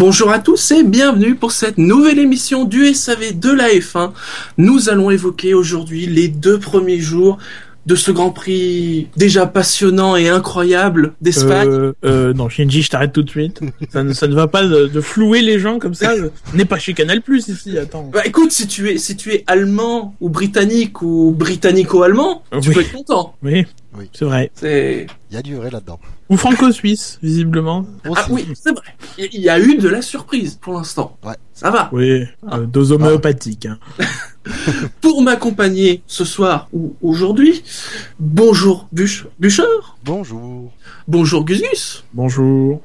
Bonjour à tous et bienvenue pour cette nouvelle émission du SAV de la F1. Nous allons évoquer aujourd'hui les deux premiers jours de ce Grand Prix déjà passionnant et incroyable d'Espagne. Euh, euh, non, Shinji, je t'arrête tout de suite. ça, ne, ça ne va pas de, de flouer les gens comme ça. On n'est pas chez Canal Plus ici, attends. Bah écoute, si tu es si tu es allemand ou britannique ou britannico-allemand, tu peux être content. Oui, Oui. c'est vrai. C'est Il y a du vrai là-dedans. Ou franco-suisse, visiblement. ah oui, c'est vrai. Il y a eu de la surprise pour l'instant. Ouais. Ça va. Oui, euh, dose homéopathique. hein. Pour m'accompagner ce soir ou aujourd'hui, bonjour Buch Bûcher, Bonjour. bonjour Gus Gus. Bonjour.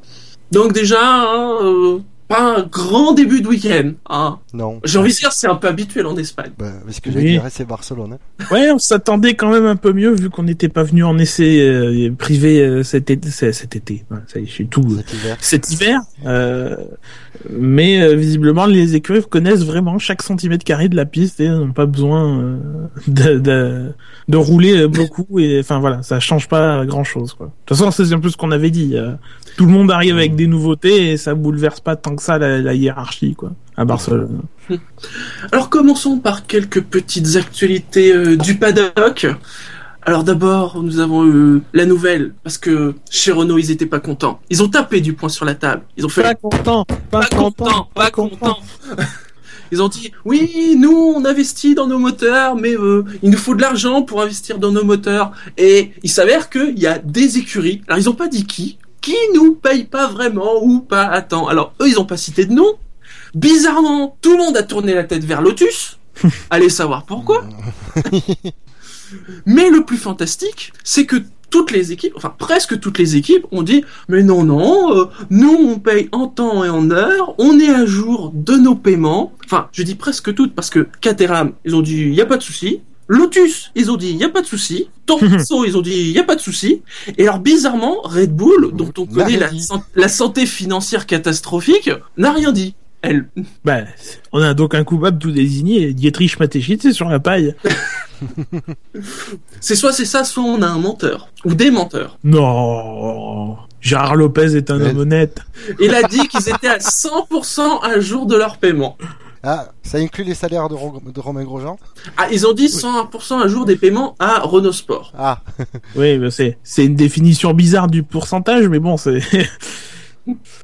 Donc déjà, hein, euh, pas un grand début de week-end. Hein. Non. J'ai envie de dire c'est un peu habituel en Espagne. Bah, parce que Oui. j'allais c'est Barcelone. hein. Ouais, on s'attendait quand même un peu mieux vu qu'on n'était pas venu en essai euh, privé euh, cet été. c'est- Cet été. Ouais, ça y est, je suis tout. Cet hiver. cet hiver. euh, mais euh, visiblement, les écuries connaissent vraiment chaque centimètre carré de la piste et n'ont pas besoin euh, de, de, de rouler beaucoup. Et enfin voilà, ça change pas grand chose. Quoi. De toute façon, c'est un peu ce qu'on avait dit. euh, tout le monde arrive avec des nouveautés et ça bouleverse pas tant que ça la, la hiérarchie quoi à Barcelone. Alors commençons par quelques petites actualités euh, du paddock. Alors d'abord, nous avons eu la nouvelle, parce que chez Renault, ils étaient pas contents. Ils ont tapé du poing sur la table. Ils ont fait Pas content, pas, pas content, pas content. Ils ont dit oui, nous on investit dans nos moteurs, mais euh, il nous faut de l'argent pour investir dans nos moteurs. Et il s'avère qu'il y a des écuries. Alors ils ont pas dit qui, qui nous paye pas vraiment ou pas. Attends, alors eux ils ont pas cité de nom. Bizarrement, tout le monde a tourné la tête vers Lotus. Allez savoir pourquoi. Mais le plus fantastique, c'est que toutes les équipes, enfin presque toutes les équipes, ont dit mais non non, euh, nous on paye en temps et en heure, on est à jour de nos paiements. Enfin, je dis presque toutes parce que Caterham, ils ont dit il y a pas de souci. Lotus, ils ont dit il y a pas de souci. Torso, ils ont dit il y a pas de souci. Et alors bizarrement, Red Bull, dont on N'a connaît la, santé financière catastrophique, n'a rien dit. Elle, Bah, on a donc un coupable tout désigné. Dietrich Mateschitz c'est sur la paille. c'est soit c'est ça, soit on a un menteur ou des menteurs. Non. Gérard Lopez est un Mais- homme honnête. Il a dit qu'ils étaient à 100% à jour de leur paiement. Ah, ça inclut les salaires de, Ro- de Romain Grosjean Ah, ils ont dit 100% à jour des paiements à Renault Sport. Ah, Oui, bah c'est c'est une définition bizarre du pourcentage, mais bon, c'est.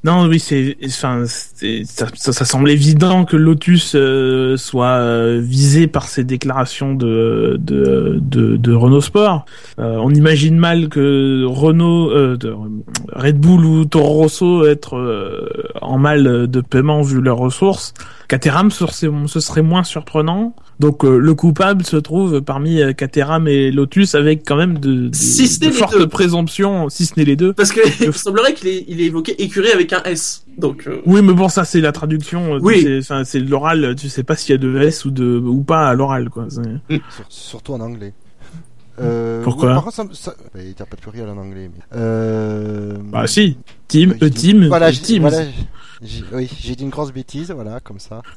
non, oui, c'est enfin ça, ça, ça semble évident que Lotus euh, soit euh, visé par ces déclarations de de de, de Renault Sport. Euh, on imagine mal que Renault, euh, de, Red Bull ou Toro Rosso être euh, en mal de paiement vu leurs ressources. Caterham, ce serait, moins surprenant. Donc euh, le coupable se trouve parmi euh, Caterham et Lotus avec quand même de, de, Si fortes présomptions, si ce n'est les deux. Parce que il semblerait qu'il ait, il ait évoqué écurie avec un S. Donc, euh, Oui, mais bon, ça c'est la traduction. euh, Oui. C'est, enfin, c'est l'oral. Tu sais pas s'il y a de S ou de ou pas à l'oral, quoi. Sur- surtout en anglais. Euh, Pourquoi ouais, Par contre, ça, me- ça... bah, il n'y a pas de pluriel en anglais. Mais... Euh... Bah si. Team, dit- team, Voilà, teams. Oui, j'ai dit une grosse bêtise, voilà, comme ça.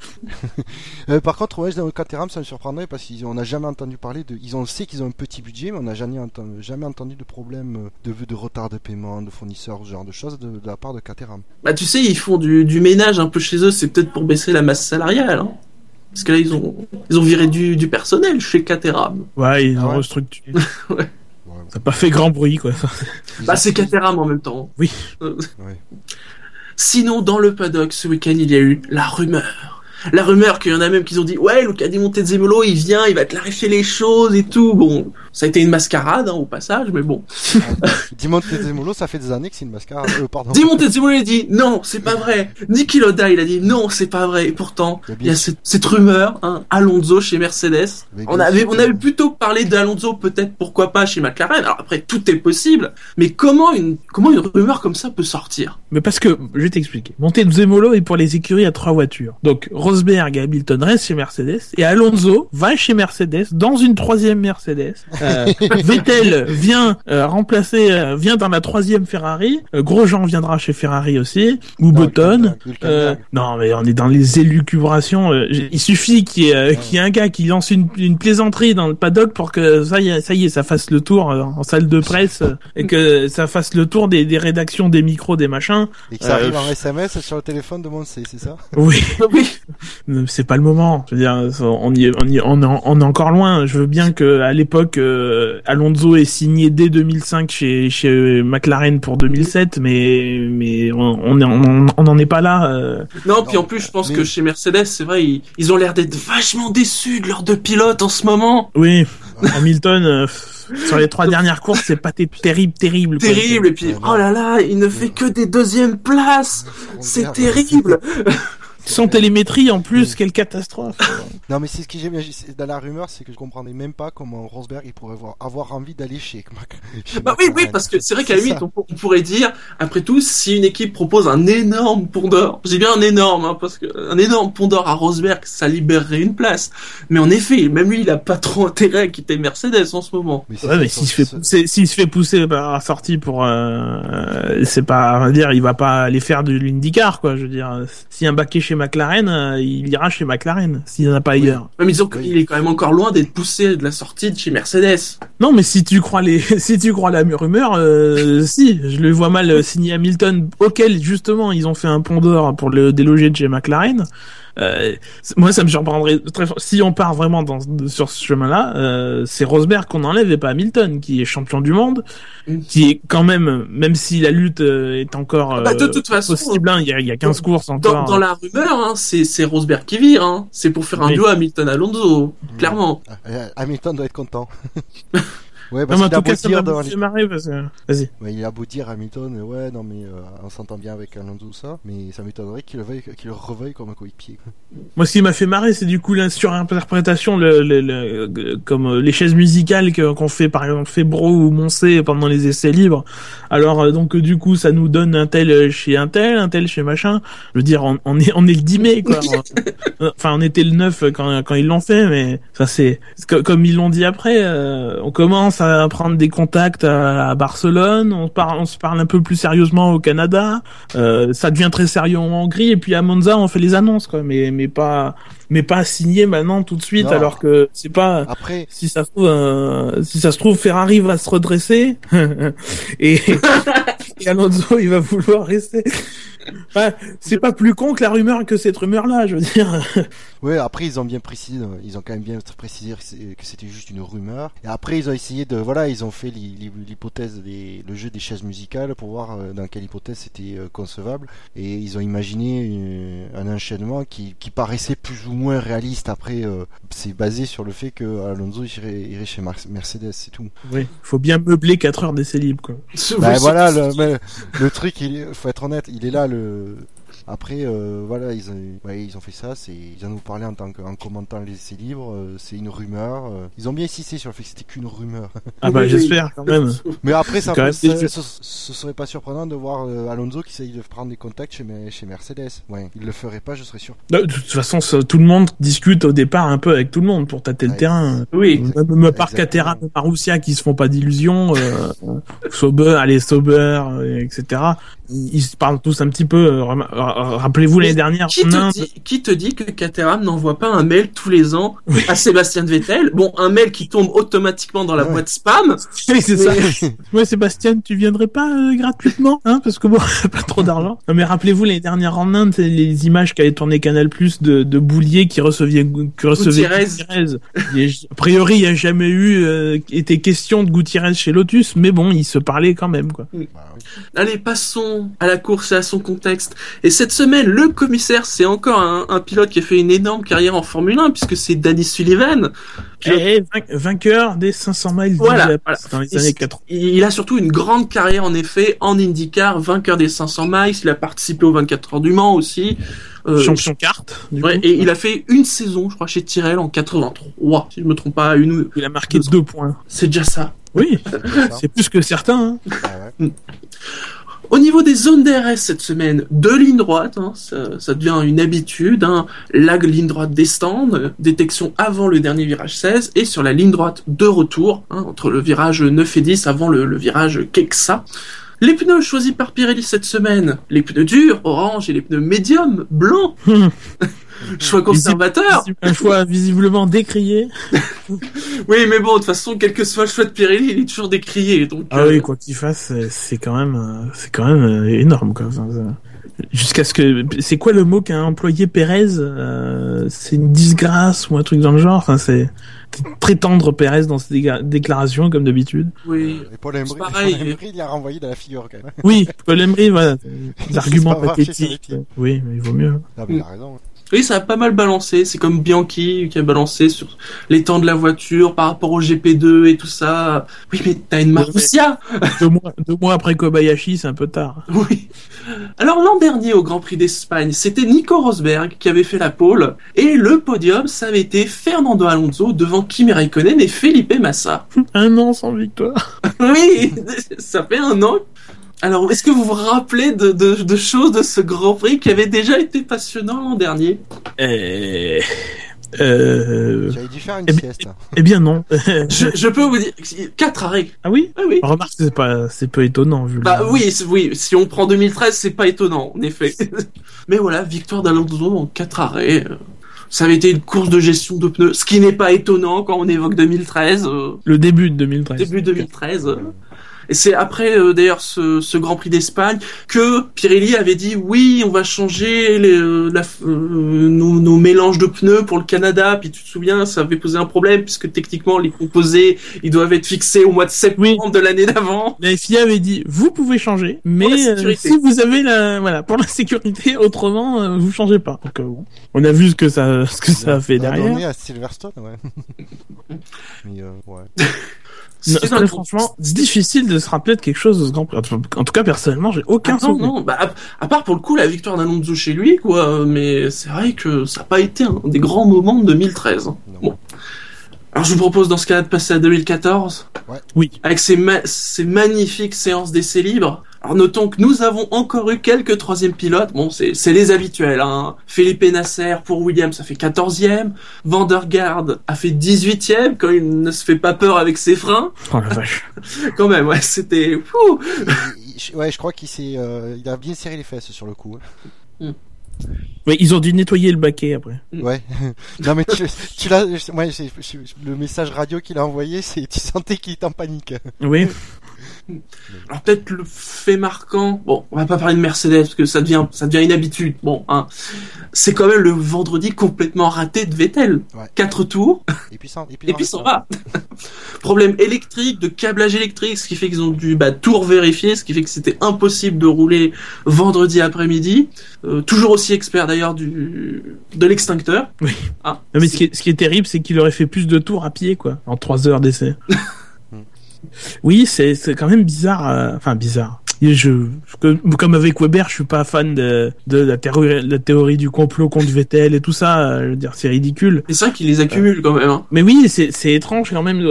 Euh, par contre, ouais, dans le Caterham, ça me surprendrait parce qu'on n'a jamais entendu parler de. Ils ont sait qu'ils ont un petit budget, mais on n'a jamais entendu, jamais entendu de problème euh, de, de retard de paiement, de fournisseurs, ce genre de choses de, de la part de Caterham. bah, tu sais, ils font du, du ménage un peu chez eux. C'est peut-être pour baisser la masse salariale. Hein. Parce que là, ils ont, ils ont viré du, du personnel chez Caterham. Ouais, ils Ah ont ouais. restructuré. Ouais, Ça n'a pas fait grand bruit, quoi. Bah, c'est Caterham en même temps. Oui. Euh, Ouais. Sinon, dans le paddock, ce week-end, il y a eu la rumeur. La rumeur qu'il y en a même qui ont dit ouais Luca Di Montezemolo il vient il va clarifier les choses et tout bon ça a été une mascarade hein, au passage mais bon Dimon Tezemolo, ça fait des années que c'est une mascarade. Euh, pardon. Di Montezemolo il a dit non c'est pas vrai Niki Loda il a dit non c'est pas vrai et pourtant Il y a cette, cette rumeur hein, Alonso chez Mercedes on avait on avait plutôt parlé d'Alonso peut-être pourquoi pas chez McLaren alors après tout est possible mais comment une comment une rumeur comme ça peut sortir? Mais parce que, je vais t'expliquer. Montezemolo est pour les écuries à trois voitures. Donc, Rosberg et Hamilton restent chez Mercedes, et Alonso va chez Mercedes, dans une troisième Mercedes, Euh, Vettel vient euh, remplacer, euh, vient dans la troisième Ferrari. Euh, Grosjean viendra chez Ferrari aussi, ou Non, Button. Euh, non, mais on est dans les élucubrations. euh, il suffit qu'il y, y ait un gars qui lance une, une plaisanterie dans le paddock pour que ça y est, ça y est, ça fasse le tour en salle de presse et que ça fasse le tour des, des rédactions, des micros, des machins. Et que ça arrive en SMS sur le téléphone de mon C, c'est ça? Oui, Oui. C'est pas le moment. Je veux dire, on y, est- on y, on on est encore loin. Je veux bien que à l'époque, euh, Alonso ait signé dès 2005 chez, chez McLaren pour 2007, mais mais on on est- on on n'en est pas là. euh. Non, puis Non, en plus, je pense mais- que chez Mercedes, c'est vrai, ils, ils ont l'air d'être vachement déçus de leurs deux pilotes en ce moment. Oui, Hamilton euh, sur les trois dernières courses, c'est pas terrible, terrible. quoi. Terrible. Et puis, non. oh là là, il ne fait que des deuxièmes places. C'est terrible. Sans télémétrie en plus, quelle catastrophe. Non, mais c'est ce que j'aime c'est- dans la rumeur, c'est que je comprenais même pas comment Rosberg il pourrait avoir, avoir envie d'aller chez, Mac- chez Bah oui, oui, parce que c'est vrai qu'à la C'est limite, ça. on, pour- on pourrait dire, après tout, si une équipe propose un énorme pont d'or, j'ai bien un énorme, hein, parce que un énorme pont d'or à Rosberg, ça libérerait une place. Mais en effet, même lui, il a pas trop intérêt à quitter Mercedes en ce moment. Mais Ouais, mais s'il se fait ça- pousser, s'il se fait pousser par la sortie pour, euh, c'est pas, on va dire, il va pas aller faire de l'IndyCar, quoi. Je veux dire, a un baquet chez McLaren, euh, il ira chez McLaren, s'il n'y en a pas ailleurs. Même disons Oui. qu'il est quand même encore loin d'être poussé de la sortie de chez Mercedes. Non, mais si tu crois les, si tu crois la rumeur, euh, si, je le vois mal euh, signer Hamilton, auquel justement ils ont fait un pont d'or pour le déloger de chez McLaren. Euh, moi, ça me surprendrait très fort. Si on part vraiment dans, sur ce chemin-là, euh, c'est Rosberg qu'on enlève et pas Hamilton, qui est champion du monde, Mm. qui est quand même, même si la lutte euh, est encore Bah, de euh, toute façon, possible, hein, il y, a, il y a 15 courses Dans, encore. dans la rumeur, hein, c'est c'est Rosberg qui vire. Hein. C'est pour faire un Oui. duo Hamilton-Alonso, clairement. Ah, euh, Hamilton doit être content. ouais, Non, parce mais en tout cas, ça m'a dans marrer parce que... Vas-y. Ouais, il a beau dire Hamilton, euh, ouais, non mais euh, on s'entend bien avec Alonso ça, mais ça m'étonnerait qu'il le, veuille- qu'il le reveuille comme un coéquipier. Moi, ce qui m'a fait marrer, c'est du coup la surinterprétation, le, le, comme euh, les chaises musicales qu'on fait, par exemple, Febro ou Moncé pendant les essais libres. Alors, euh, donc, du coup, ça nous donne un tel chez un tel, un tel chez machin. Je veux dire, on, on est, on est le 10 mai, quoi. Enfin, on était le 9 quand, quand ils l'ont fait, mais ça, c'est, c'est co- comme ils l'ont dit après, euh, on commence à prendre des contacts à, à Barcelone, on, parle, on se parle un peu plus sérieusement au Canada, euh, ça devient très sérieux en Hongrie, et puis à Monza, on fait les annonces, quoi, mais, mais pas, mais pas signé maintenant tout de suite, Non. alors que c'est pas, Après, si ça se trouve, euh, si ça se trouve, Ferrari va se redresser. Et, et Alonso il va vouloir rester. C'est pas plus con que la rumeur que cette rumeur-là, je veux dire. ouais, après ils ont bien précisé, ils ont quand même bien précisé que c'était juste une rumeur. Et après ils ont essayé de, voilà, ils ont fait l'hy- l'hy- l'hypothèse des, le jeu des chaises musicales pour voir euh, dans quelle hypothèse c'était euh, concevable. Et ils ont imaginé euh, un enchaînement qui, qui paraissait plus ou moins réaliste. Après, c'est basé sur le fait que Alonso irait, irait chez Mercedes, c'est tout. Oui, faut bien meubler 4 heures d'essai libre, quoi. Bah Oui, voilà, le, truc, il faut être honnête, il est là le. Après, euh, voilà, ils ont, ouais, ils ont fait ça. C'est, ils en ont parlé en tant que, en commentant les essais libres. euh, c'est une rumeur. euh, ils ont bien insisté sur le fait que c'était qu'une rumeur. Ah bah j'espère quand même. Mais après, ça, quand même ce, déçu. ce, ce serait pas surprenant de voir euh, Alonso qui essaye de prendre des contacts chez, Mer- chez Mercedes. Ouais, il le ferait pas, je serais sûr. De toute façon, ça, tout le monde discute au départ un peu avec tout le monde pour tâter le Ouais. terrain. Oui. Même, même par Exactement. Caterham et Marussia qui se font pas d'illusions, euh, Sauber, allez Sauber, euh, etc. Ils, se parlent tous un petit peu. euh, ra- Rappelez-vous l'année dernière Qui te, dit, qui te dit que Caterham n'envoie pas un mail tous les ans à Sébastien Vettel? Bon, un mail qui tombe automatiquement dans la Ouais. boîte spam. Oui, c'est ça. Ouais, Sébastien, tu viendrais pas euh, gratuitement, hein, parce que bon, pas trop d'argent. Non, mais rappelez-vous l'année dernière en Inde, les images qu'avait tourné Canal Plus de, de Boulier qui recevait qui recevait Gutiérrez. Il a- a priori, il n'y a jamais eu euh, été question de Gutiérrez chez Lotus, mais bon, ils se parlaient quand même, quoi. Allez, passons à la course et à son contexte. Et cette semaine, le commissaire, c'est encore un, un pilote qui a fait une énorme carrière en Formule 1, puisque c'est Danny Sullivan. Pilote- Et vain- vainqueur des 500 miles Voilà, voilà. dans les années c'est- 80. Il a surtout une grande carrière, en effet, en IndyCar, vainqueur des 500 miles. Il a participé aux 24 heures du Mans aussi. Euh, Champion carte, ouais, et il a fait une saison, je crois, chez Tyrrell en 83. Si je me trompe pas, une ou... Il a marqué deux points. C'est déjà ça. Oui, C'est plus que certains. Hein. Ah ouais. Au niveau des zones DRS cette semaine, deux lignes droites, hein, ça, ça devient une habitude. Hein, la ligne droite des stands, euh, détection avant le dernier virage 16, et sur la ligne droite de retour, hein, entre le virage 9 et 10 avant le, le virage Kexa. Les pneus choisis par Pirelli cette semaine, les pneus durs, orange, et les pneus médium, blanc. Choix conservateur. Un choix visiblement décrié. Oui, mais bon, de toute façon, quel que soit le choix de Pirelli, il est toujours décrié. Donc, Ah euh, oui, quoi qu'il fasse, c'est- c'est quand même, euh, c'est quand même euh, énorme, quoi. Enfin, ça- Jusqu'à ce que, c'est quoi le mot qu'a employé Pérez euh, C'est une disgrâce ou un truc dans le genre? Enfin, c'est c'est très tendre Pérez dans ses déclarations, comme d'habitude. oui. Et Paul Embry, C'est pareil. Paul Embry, il l'a renvoyé dans la figure quand même. Oui, Paul Emery, voilà, des arguments pathétiques. Oui, mais il vaut mieux. Ah, mais il a raison. Oui, ça a pas mal balancé. C'est comme Bianchi qui a balancé sur les temps de la voiture par rapport au GP2 et tout ça. Oui, mais t'as une Marussia Deux mois, deux mois après Kobayashi, c'est un peu tard. Oui. Alors l'an dernier au Grand Prix d'Espagne, c'était Nico Rosberg qui avait fait la pole et le podium, ça avait été Fernando Alonso devant Kimi Raikkonen et Felipe Massa. Un an sans victoire. Oui, ça fait un an. Alors, est-ce que vous vous rappelez de, de, de choses de ce Grand Prix qui avait déjà été passionnant l'an dernier? Euh... Euh... J'avais dû faire une Eh sieste. Eh bien non. je, je peux vous dire, quatre arrêts. ah oui? Ah oui. Remarque, c'est pas, c'est peu étonnant vu. le- Bah oui, c'est- oui, si on prend 2013, c'est pas étonnant, en effet. Mais voilà, victoire d'Alonso en quatre arrêts. euh, Ça avait été une course de gestion de pneus, ce qui n'est pas étonnant quand on évoque 2013, euh, Le début de 2013. début 2013. Et c'est après euh, d'ailleurs ce, ce Grand Prix d'Espagne que Pirelli avait dit oui, on va changer les, euh, la, euh, nos, nos mélanges de pneus pour le Canada. Puis tu te souviens, ça avait posé un problème puisque techniquement les composés ils doivent être fixés au mois de septembre de l'année d'avant. La FIA avait dit vous pouvez changer, mais euh, si vous avez la voilà pour la sécurité, autrement euh, vous changez pas. Donc euh, bon, on a vu ce que ça ce que ça a fait On derrière. donné à Silverstone, ouais. Mais, euh, ouais. C'est franchement, c'est difficile de se rappeler de quelque chose de ce Grand Prix. En tout cas, personnellement, j'ai aucun Ah non, souvenir. non, bah, à, à part pour le coup la victoire d'Alonso chez lui, quoi. Mais c'est vrai que ça n'a pas été un des grands moments de 2013. hein. Non. Bon. Alors je vous propose dans ce cas-là de passer à 2014. Ouais. Oui. Avec ces, ma- ces magnifiques séances d'essais libres. Alors notons que nous avons encore eu quelques troisième pilotes. Bon, c'est c'est les habituels. Hein. Felipe Nasser pour Williams, ça fait 14e. Vandergaard a fait 18e quand il ne se fait pas peur avec ses freins. Oh la vache. Quand même, ouais, c'était... ouais, je crois qu'il s'est, euh, il a bien serré les fesses sur le coup. Oui, ils ont dû nettoyer le baquet après. Mm. Ouais. non mais tu, tu l'as, c'est- le message radio qu'il a envoyé, c'est, tu sentais qu'il était en panique. Oui. Alors peut-être le fait marquant, bon, on va pas parler de Mercedes parce que ça devient ça devient une habitude. Bon, hein, c'est quand même le vendredi complètement raté de Vettel. Ouais. Quatre tours Et puis ça, et puis, et puis s'en va. Problème électrique, de câblage électrique, ce qui fait qu'ils ont dû bah, tout vérifier, ce qui fait que c'était impossible de rouler vendredi après-midi. Euh, toujours aussi expert d'ailleurs du de l'extincteur. Oui. Ah, Non, mais ce qui est, ce qui est terrible, c'est qu'il aurait fait plus de tours à pied, quoi, en trois heures d'essai. Oui, c'est c'est quand même bizarre. euh, Enfin, bizarre. Et Je, comme avec Weber, je suis pas fan de, de la, théorie, la théorie du complot contre Vettel et tout ça. euh, Je veux dire, c'est ridicule. C'est vrai qu'ils les accumulent quand même. Hein. Mais oui, c'est étrange quand même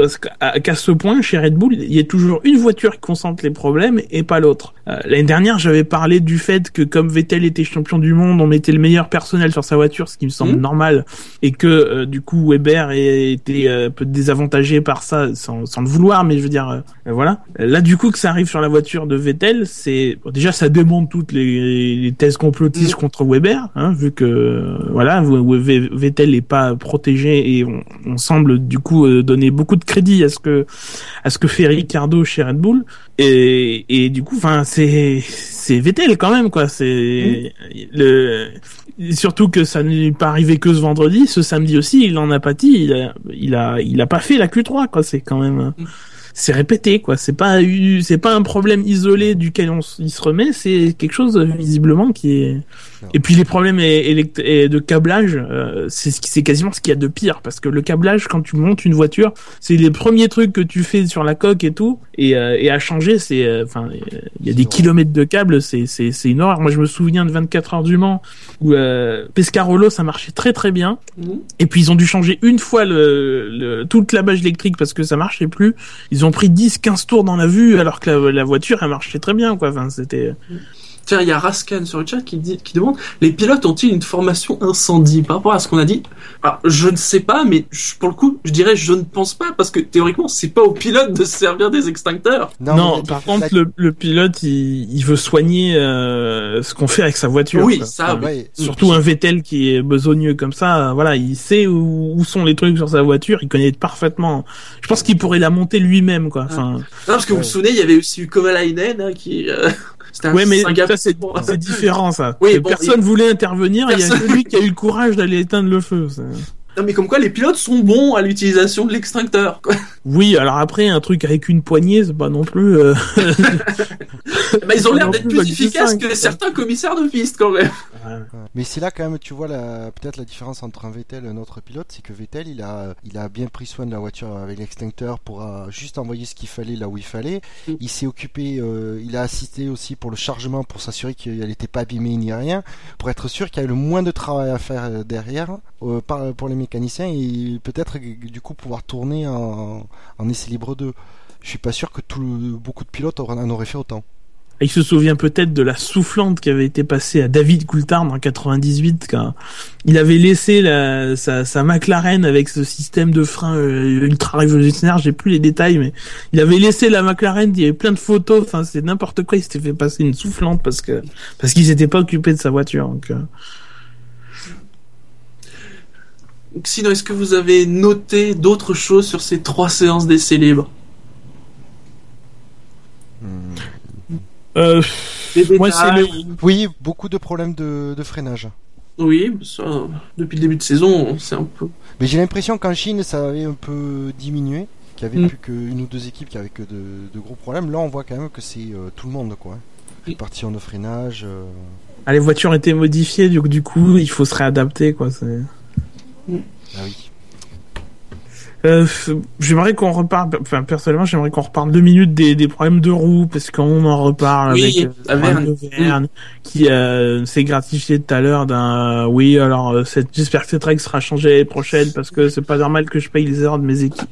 qu'à ce point, chez Red Bull, il y a toujours une voiture qui concentre les problèmes et pas l'autre. Euh, L'année dernière, j'avais parlé du fait que comme Vettel était champion du monde, on mettait le meilleur personnel sur sa voiture, ce qui me semble Mhm. normal, et que euh, du coup Weber ait été euh, un peu désavantagé par ça, sans, sans le vouloir, mais je veux dire, euh, voilà. Là, du coup, que ça arrive sur la voiture de Vettel, c'est bon, déjà ça démonte toutes les, les thèses complotistes Mhm. contre Weber, hein, vu que voilà, Vettel n'est pas protégé et on, on semble du coup euh, donner beaucoup de crédit à ce que à ce que fait Ricardo chez Red Bull et, et du coup, enfin c'est c'est Vettel quand même quoi. C'est le surtout que ça n'est pas arrivé que ce vendredi, ce samedi aussi, il en a pâti. Il a il a il a pas fait la Q3 quoi. C'est quand même Mm. C'est répété quoi. C'est pas c'est pas un problème isolé duquel on il se remet. C'est quelque chose euh, visiblement qui est et puis les problèmes et de câblage, euh, c'est ce qui- c'est quasiment ce qu'il y a de pire parce que le câblage quand tu montes une voiture, c'est les premiers trucs que tu fais sur la coque et tout et, euh, et à changer, c'est euh, enfin euh, il y a des kilomètres de câbles, c'est c'est c'est une horreur. Moi je me souviens de 24 heures du Mans où euh, Pescarolo ça marchait très très bien Mhm. et puis ils ont dû changer une fois le, le toute la bâche électrique parce que ça marchait plus. Ils ont pris 10-15 tours dans la vue alors que la, la voiture elle marchait très bien quoi. Enfin, c'était. Tiens, il y a Raskan sur le chat qui, dit, qui demande les pilotes ont-ils une formation incendie? Par rapport à ce qu'on a dit Alors, je ne sais pas, mais je- pour le coup, je dirais je ne pense pas parce que théoriquement, c'est pas au pilote de se servir des extincteurs. Non, la par contre, la- le, le pilote, il, il veut soigner euh, ce qu'on fait avec sa voiture. Oui, quoi. ça, Enfin, ouais, Surtout un Vettel qui est besogneux comme ça, euh, voilà, il sait où, où sont les trucs sur sa voiture, il connaît parfaitement. Je pense qu'il pourrait la monter lui-même, quoi. Enfin, Non, parce que vous vous souvenez, il y avait aussi eu Kovalainen hein, qui. euh, Ouais, mais ça c'est c'est différent, ça. Oui, bon, personne voulait intervenir, il y a Personne- que lui qui a eu le courage d'aller éteindre le feu. ça. Non, mais comme quoi, les pilotes sont bons à l'utilisation de l'extincteur. Oui, alors après, un truc avec une poignée, c'est pas non plus. euh, Bah, ils ont l'air d'être plus, efficaces que quoi. certains commissaires de piste, quand même. Ouais. Mais c'est là quand même, tu vois la peut-être la différence entre un Vettel et un autre pilote, c'est que Vettel il a il a bien pris soin de la voiture avec l'extincteur pour euh, juste envoyer ce qu'il fallait là où il fallait. Mm. Il s'est occupé, euh, il a assisté aussi pour le chargement pour s'assurer qu'elle n'était pas abîmée ni rien, pour être sûr qu'il y avait le moins de travail à faire euh, derrière euh, pour les mécaniciens et peut-être du coup pouvoir tourner en, essai libre 2. Je suis pas sûr que beaucoup de pilotes en auraient fait autant. Il se souvient peut-être de la soufflante qui avait été passée à David Coulthard en 98 quand il avait laissé la, sa, McLaren avec ce système de frein euh, ultra révolutionnaire, j'ai plus les détails, mais il avait laissé la McLaren, il y avait plein de photos, enfin c'est n'importe quoi, il s'était fait passer une soufflante parce qu'il s'était pas occupé de sa voiture. Euh. Sinon, est-ce que vous avez noté d'autres choses sur ces trois séances d'essais libres. Euh, Des Moi, Oui, beaucoup de problèmes de, de freinage. Oui, ça, depuis le début de saison, c'est un peu. Mais j'ai l'impression qu'en Chine, ça avait un peu diminué, qu'il y avait Mm. plus qu'une ou deux équipes qui avaient que de, de gros problèmes. Là, on voit quand même que c'est euh, tout le monde, quoi. Répartition de freinage. euh, ah, les voitures étaient modifiées, du, du coup il faut se réadapter quoi. c'est- Ah oui. Euh, j'aimerais qu'on reparle, enfin personnellement j'aimerais qu'on reparle deux minutes des, des problèmes de roues parce qu'on en reparle Oui, avec euh, Verne. qui euh, s'est gratifié tout à l'heure d'un oui alors euh, j'espère que cette règle sera changée l'année prochaine parce que c'est pas normal que je paye les erreurs de mes équipes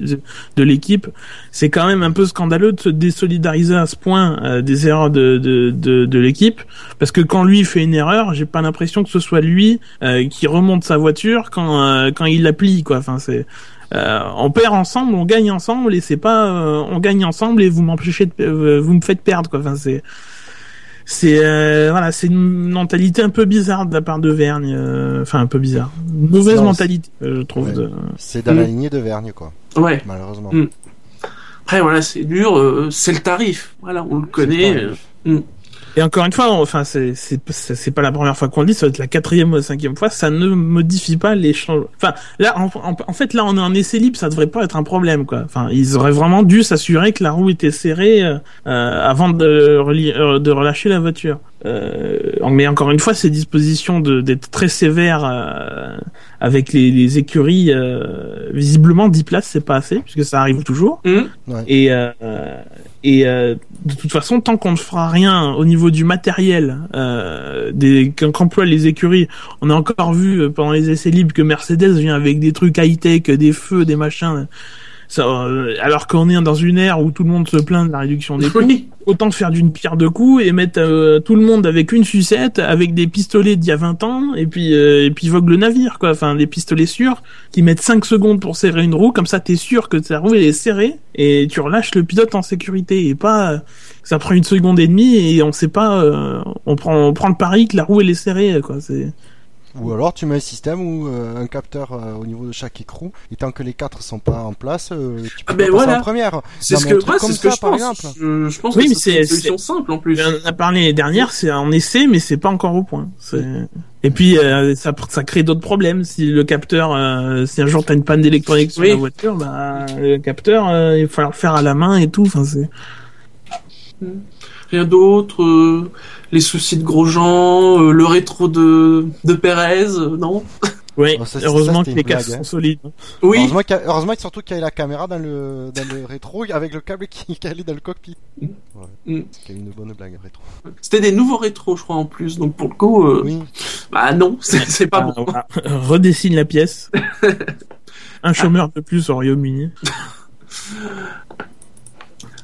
de l'équipe c'est quand même un peu scandaleux de se désolidariser à ce point euh, des erreurs de de, de, de l'équipe parce que quand lui fait une erreur j'ai pas l'impression que ce soit lui euh, qui remonte sa voiture quand euh, quand il la plie quoi enfin c'est euh, on perd ensemble, on gagne ensemble et c'est pas euh, on gagne ensemble et vous m'empêchez de euh, vous me faites perdre quoi. Enfin c'est c'est euh, voilà, c'est une mentalité un peu bizarre de la part de Vergne, euh, enfin un peu bizarre. Une mauvaise Non, mentalité, je trouve. Ouais. de- C'est dans la Mm. lignée de Vergne, quoi. Ouais. Malheureusement. Mm. Après, voilà, c'est dur, euh, c'est le tarif. Voilà, on le connaît. Euh, pas- Et encore une fois, on- enfin c'est c'est pas la première fois qu'on le dit, ça va être la quatrième ou la cinquième fois, ça ne modifie pas les changements. Enfin là, en, en- en fait là, on est en essai libre, ça devrait pas être un problème quoi. Enfin ils auraient vraiment dû s'assurer que la roue était serrée euh, euh, avant de euh, de relâcher la voiture. Euh, mais encore une fois, ces dispositions de- d'être très sévères euh, avec les, les écuries, euh, visiblement 10 places c'est pas assez puisque ça arrive toujours. hum, Ouais. Et, euh, et euh, de toute façon, tant qu'on ne fera rien au niveau du matériel euh, qu'emploient les écuries, on a encore vu euh, pendant les essais libres que Mercedes vient avec des trucs high tech, des feux, des machins. Ça, euh, alors qu'on est dans une ère où tout le monde se plaint de la réduction des coûts, Oui. autant faire d'une pierre deux coups et mettre euh, tout le monde avec une sucette, avec des pistolets d'il y a 20 ans, et puis euh, et puis vogue le navire, quoi. Enfin, des pistolets sûrs qui mettent 5 secondes pour serrer une roue, comme ça t'es sûr que ta roue elle est serrée, et tu relâches le pilote en sécurité, et pas ça prend une seconde et demie et on sait pas, euh, on prend on prend le pari que la roue elle est serrée, quoi. C'est Ou alors tu mets un système où euh, un capteur euh, au niveau de chaque écrou, et tant que les quatre sont pas en place, euh, tu peux Ah ben pas passer voilà. en première. C'est ce que, ouais, comme ce que je par pense. exemple. Je, je pense Oui, que mais c'est c'est- une solution simple en plus. On en a parlé l'année dernière, c'est un essai, mais c'est pas encore au point. C'est- Et puis euh, ça, ça crée d'autres problèmes. Si le capteur, euh, si un jour t'as une panne d'électronique sur Oui. la voiture, bah le capteur, euh, il va falloir le faire à la main et tout. Enfin, c'est. Rien d'autre. Les soucis de Grosjean, euh, le rétro de, de Perez, euh, non Oui. Oh, ça, c'est- heureusement ça, que les casques sont hein. solides. Oui. Heureusement, qu'il y a- heureusement que surtout qu'il y avait la caméra dans le, dans le rétro avec le câble qui, qui allait dans le cockpit. Ouais. Mm. C'était une bonne blague, rétro. C'était des nouveaux rétros, je crois, en plus. Donc pour le coup, euh, Oui. bah non, c'est c'est pas Ah, bon. voilà. Redessine la pièce. un chômeur de plus au Royaume-Uni.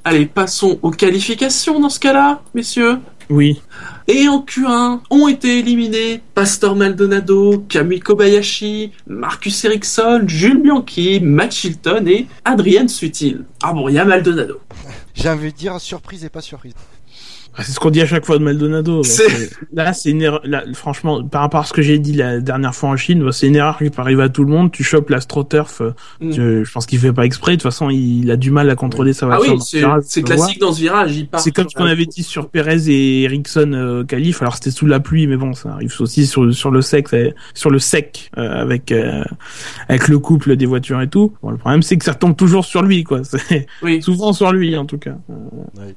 Allez, passons aux qualifications dans ce cas-là, messieurs. Oui. Et en Q1 ont été éliminés Pastor Maldonado, Kamui Kobayashi, Marcus Ericsson, Jules Bianchi, Matt Chilton et Adrian Sutil. Ah bon, il y a Maldonado. J'ai envie de dire surprise et pas surprise. Ah, C'est ce qu'on dit à chaque fois de Maldonado. Là, c'est une erreur. là, franchement, par rapport à ce que j'ai dit la dernière fois en Chine, bah, c'est une erreur qui peut arriver à tout le monde. Tu chopes l'astroturf. euh, Mm. je, je pense qu'il fait pas exprès. De toute façon, il a du mal à contrôler sa Ah voiture. oui, dans c'est vois. classique dans ce virage. Il part C'est comme ce qu'on avait dit sur Perez et Ericsson euh, au qualif. Alors c'était sous la pluie, mais bon, ça arrive aussi sur sur le sec, sur le sec euh, avec euh, avec le couple des voitures et tout. Bon, le problème c'est que ça tombe toujours sur lui, quoi. Oui. souvent sur lui en tout cas. Euh.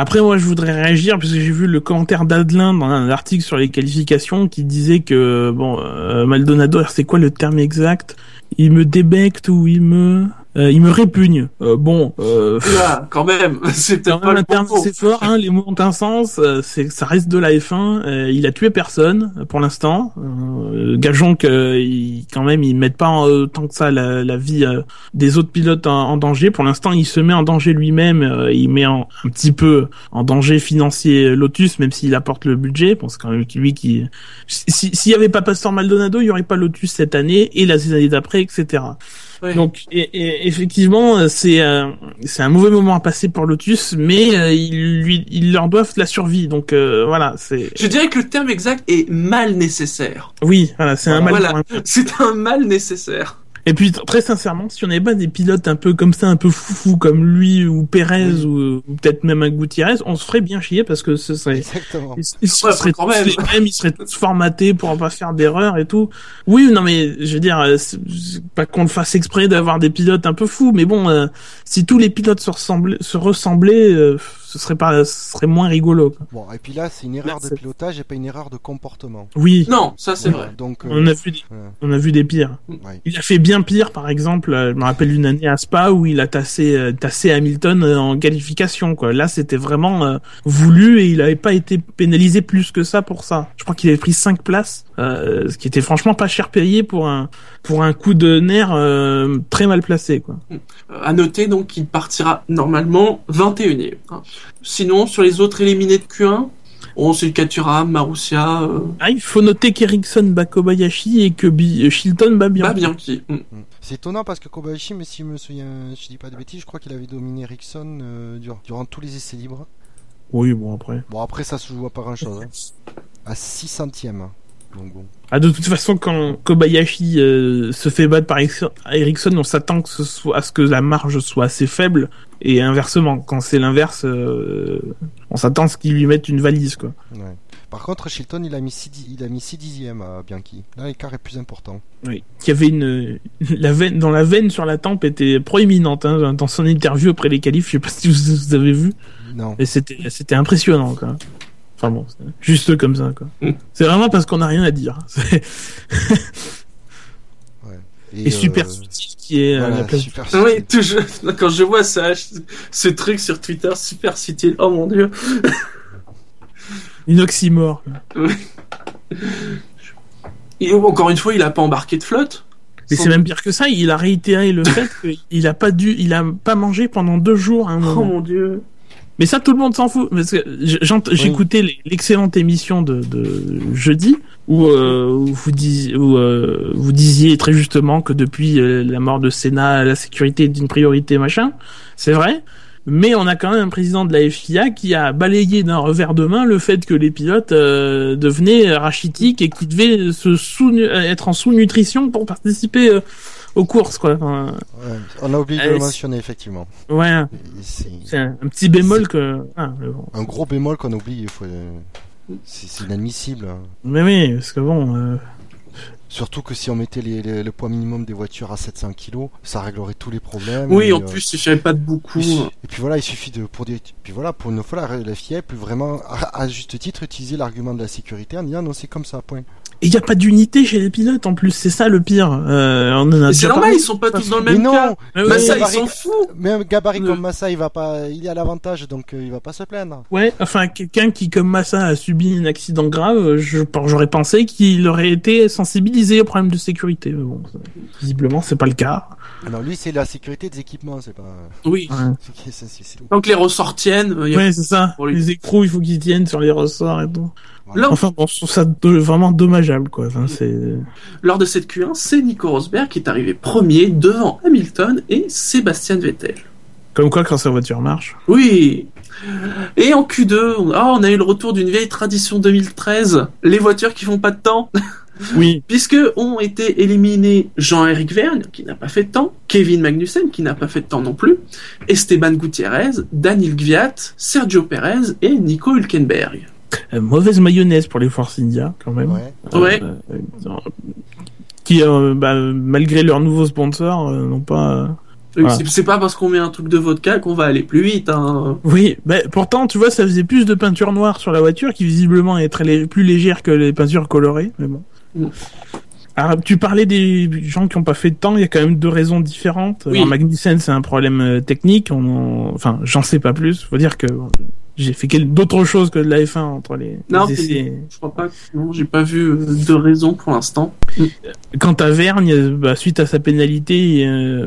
Après, moi, je voudrais réagir parce j'ai vu le commentaire d'Adelin dans un article sur les qualifications qui disait que bon, euh, Maldonado, c'est quoi le terme exact? Il me débecte ou il me euh, il me répugne. Euh, bon, euh, Là, quand même, c'est c'est quand pas même le bon mot. assez fort, hein, les mots ont un sens, euh, c'est ça reste de la F1, euh, il a tué personne euh, pour l'instant. Euh, gageons que il, quand même ils mettent pas en- autant que ça la, la vie euh, des autres pilotes en, en danger. Pour l'instant, il se met en danger lui-même, euh, il met en- un petit peu en danger financier Lotus, même s'il apporte le budget. Bon, c'est quand même lui qui si- s'il y avait pas Pastor Maldonado, il y aurait pas Lotus cette année et la année d'après, etc. Donc et, et effectivement, euh, c'est euh, c'est un mauvais moment à passer pour Lotus, mais euh, ils lui ils leur doivent la survie. Donc euh, voilà, c'est Je dirais que le terme exact est mal nécessaire. oui, voilà, c'est un mal Voilà. un- C'est un mal nécessaire. Et puis très sincèrement, si on n'avait pas des pilotes un peu comme ça, un peu foufou comme lui ou Perez ou, ou peut-être même un Gutiérrez, on se ferait bien chier parce que ce serait Exactement. Ils, ils Ouais, seraient quand tous même. les mêmes, ils seraient tous formatés pour pas faire d'erreurs et tout. Oui, non mais je veux dire, euh, pas qu'on le fasse exprès d'avoir des pilotes un peu fous, mais bon, euh, si tous les pilotes se ressemblaient, se ressemblaient, euh, ce serait pas, ce serait moins rigolo. quoi. Bon, et puis là, c'est une erreur de pilotage et pas une erreur de comportement. Oui, Non, ça c'est vrai. Donc, euh, on a vu, des, ouais, on a vu des pires. ouais. Il a fait bien pire, par exemple. euh, Je me rappelle une année à Spa où il a tassé, euh, tassé Hamilton en qualification. Quoi. Là, c'était vraiment euh, voulu et il n'avait pas été pénalisé plus que ça pour ça. Je crois qu'il avait pris 5 places, euh, ce qui était franchement pas cher payé pour un pour un coup de nerf euh, très mal placé. Quoi. Euh, À noter donc qu'il partira normalement 21e. hein. Sinon, sur les autres éliminés de Q1, on sait Katura, Marussia, euh, Ah, il faut noter qu'Ericsson bat Kobayashi et que Bi- Shilton bat bien. bah, Bianchi. Mm. Mm. C'est étonnant parce que Kobayashi, mais si je me souviens, je dis pas de bêtises, je crois qu'il avait dominé Ericsson euh, durant, durant tous les essais libres. Oui, bon après. Bon, après, ça se joue à pas grand chose. À 6 centièmes. Donc bon. Ah, de toute façon, quand Kobayashi euh, se fait battre par Ericsson- on s'attend que ce soit à ce que la marge soit assez faible, et inversement, quand c'est l'inverse, euh, on s'attend à ce qu'il lui mette une valise, quoi. Ouais. Par contre, Shilton, il a mis 6, il a mis 6 dixièmes à Bianchi. Là, l'écart est plus important. Oui. Y avait une la veine dans la veine sur la tempe était proéminente hein, dans son interview après les qualifs. Je sais pas si vous, vous avez vu, Non. et c'était c'était impressionnant, quoi. Enfin bon, juste comme ça, quoi. Mm. C'est vraiment parce qu'on n'a rien à dire. Et, euh, super subtil qui est à voilà, la place. super Ah Oui, toujours. Quand je vois ça, ce truc sur Twitter, super subtil. Oh mon dieu. Une oxymore. Et encore une fois, il a pas embarqué de flotte. Mais c'est même pire que ça, il a réitéré le fait qu'il a pas dû, il a pas mangé pendant deux jours un Oh mon dieu. Mais ça, tout le monde s'en fout. Parce que j'ent- j'écoutais l'excellente émission de, de jeudi où, euh, où vous, disiez, où euh, vous disiez très justement que depuis euh, la mort de Senna, la sécurité est une priorité, machin. C'est vrai. Mais on a quand même un président de la FIA qui a balayé d'un revers de main le fait que les pilotes euh, devenaient rachitiques et qui devaient se sous être en sous-nutrition pour participer euh, aux courses, quoi. Enfin, Ouais, on a oublié de Euh, le c'est- mentionner, effectivement. ouais, C'est un, un petit bémol que. Ah, bon. un gros bémol qu'on oublie. il Faut... euh, C'est inadmissible. hein. Mais oui, parce que bon. euh, Surtout que si on mettait les- les- le poids minimum des voitures à 700 kg, ça réglerait tous les problèmes. Oui, et, en euh, plus, il savait pas de beaucoup. Et, puis voilà, il suffit de pour des, puis voilà, pour une fois la, la FIA peut vraiment à, à juste titre utiliser l'argument de la sécurité en disant non c'est comme ça point. Et il y a pas d'unité chez les pilotes en plus, c'est ça le pire. Euh, on en a Mais déjà C'est normal, ils sont pas tous dans le Mais même non, cas. Ah Massa, gabarit- s'en fout. mais un gabarit comme Massa, il va pas, il est à l'avantage, donc euh, il va pas se plaindre. Ouais, enfin quelqu'un qui comme Massa a subi un accident grave, je j'aurais pensé qu'il aurait été sensibilisé au problème de sécurité. Mais bon, visiblement c'est pas le cas. Non, lui, c'est la sécurité des équipements, c'est pas. Oui. Ouais, que les ressorts tiennent, euh, il y a- Ouais, c'est ça. pour. Les écrous, il faut qu'ils tiennent sur les ressorts et tout. Enfin bon, je trouve ça do- vraiment dommageable quoi. Enfin, c'est lors de cette Q1, c'est Nico Rosberg qui est arrivé premier devant Hamilton et Sébastien Vettel. comme quoi quand sa voiture marche. Oui. Et en Q2, on, ah, on a eu le retour d'une vieille tradition 2013, les voitures qui font pas de temps, Oui, puisque ont été éliminés Jean-Éric Vergne, qui n'a pas fait de temps, Kevin Magnussen, qui n'a pas fait de temps non plus, Esteban Gutiérrez, Daniel Gviat, Sergio Perez et Nico Hülkenberg. Euh, mauvaise mayonnaise pour les Force India quand même. Ouais. Ouais. Euh, euh, qui, euh, bah, malgré leur nouveau sponsor, euh, n'ont pas. euh, Voilà. C'est pas parce qu'on met un truc de vodka qu'on va aller plus vite. Hein. Oui, mais pourtant, tu vois, ça faisait plus de peinture noire sur la voiture, qui visiblement est très lé- plus légère que les peintures colorées. Mais bon. Mm. Alors, tu parlais des gens qui ont pas fait de temps. Il y a quand même deux raisons différentes. Oui. Alors, Magnussen, c'est un problème technique. On en- Enfin, j'en sais pas plus. Faut dire que j'ai fait d'autres choses que de la F1 entre les, Non, les essais. Je crois pas. Non, j'ai pas vu euh, de raison pour l'instant. Quant à Vergne, bah, suite à sa pénalité, euh,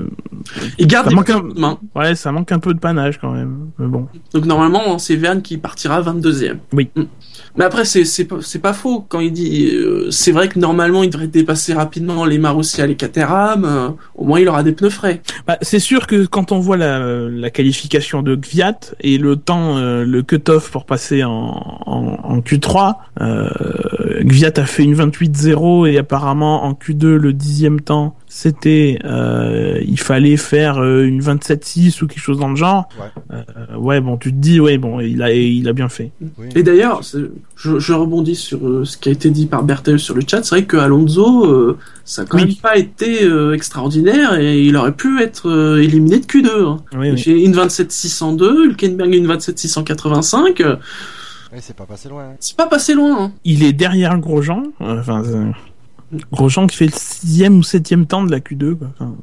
Il garde Ça manque un- main. ouais, ça manque un peu de panache quand même. Mais bon. Donc normalement, c'est Verne qui partira 22e. Oui. Mm. Mais après, c'est c'est pas, faux quand il dit. euh, c'est vrai que normalement, il devrait dépasser rapidement les Marussia, les Caterham. euh, au moins, il aura des pneus frais. Bah, c'est sûr que quand on voit la, qualification de Gviat et le temps, euh, le cut-off pour passer en, en, en Q3, euh, Gviat a fait une 28-0 et apparemment en Q2 le dixième temps c'était euh, il fallait faire euh, une 27-6 ou quelque chose dans le genre. Ouais. Euh, ouais bon tu te dis ouais bon il a il a bien fait. Oui. Et d'ailleurs, je, je rebondis sur euh, ce qui a été dit par Bertel sur le chat. C'est vrai que Alonso, euh, ça a quand Oui. même pas été euh, extraordinaire et il aurait pu être euh, éliminé de Q2. Hein. Oui, oui. J'ai une 27-602, Hülkenberg une 27-685. euh, Ouais, c'est pas passé loin. hein. c'est pas passé loin. Hein. Il est derrière Grosjean, enfin euh, Grosjean qui fait le sixième ou septième temps de la Q2 quoi. Enfin,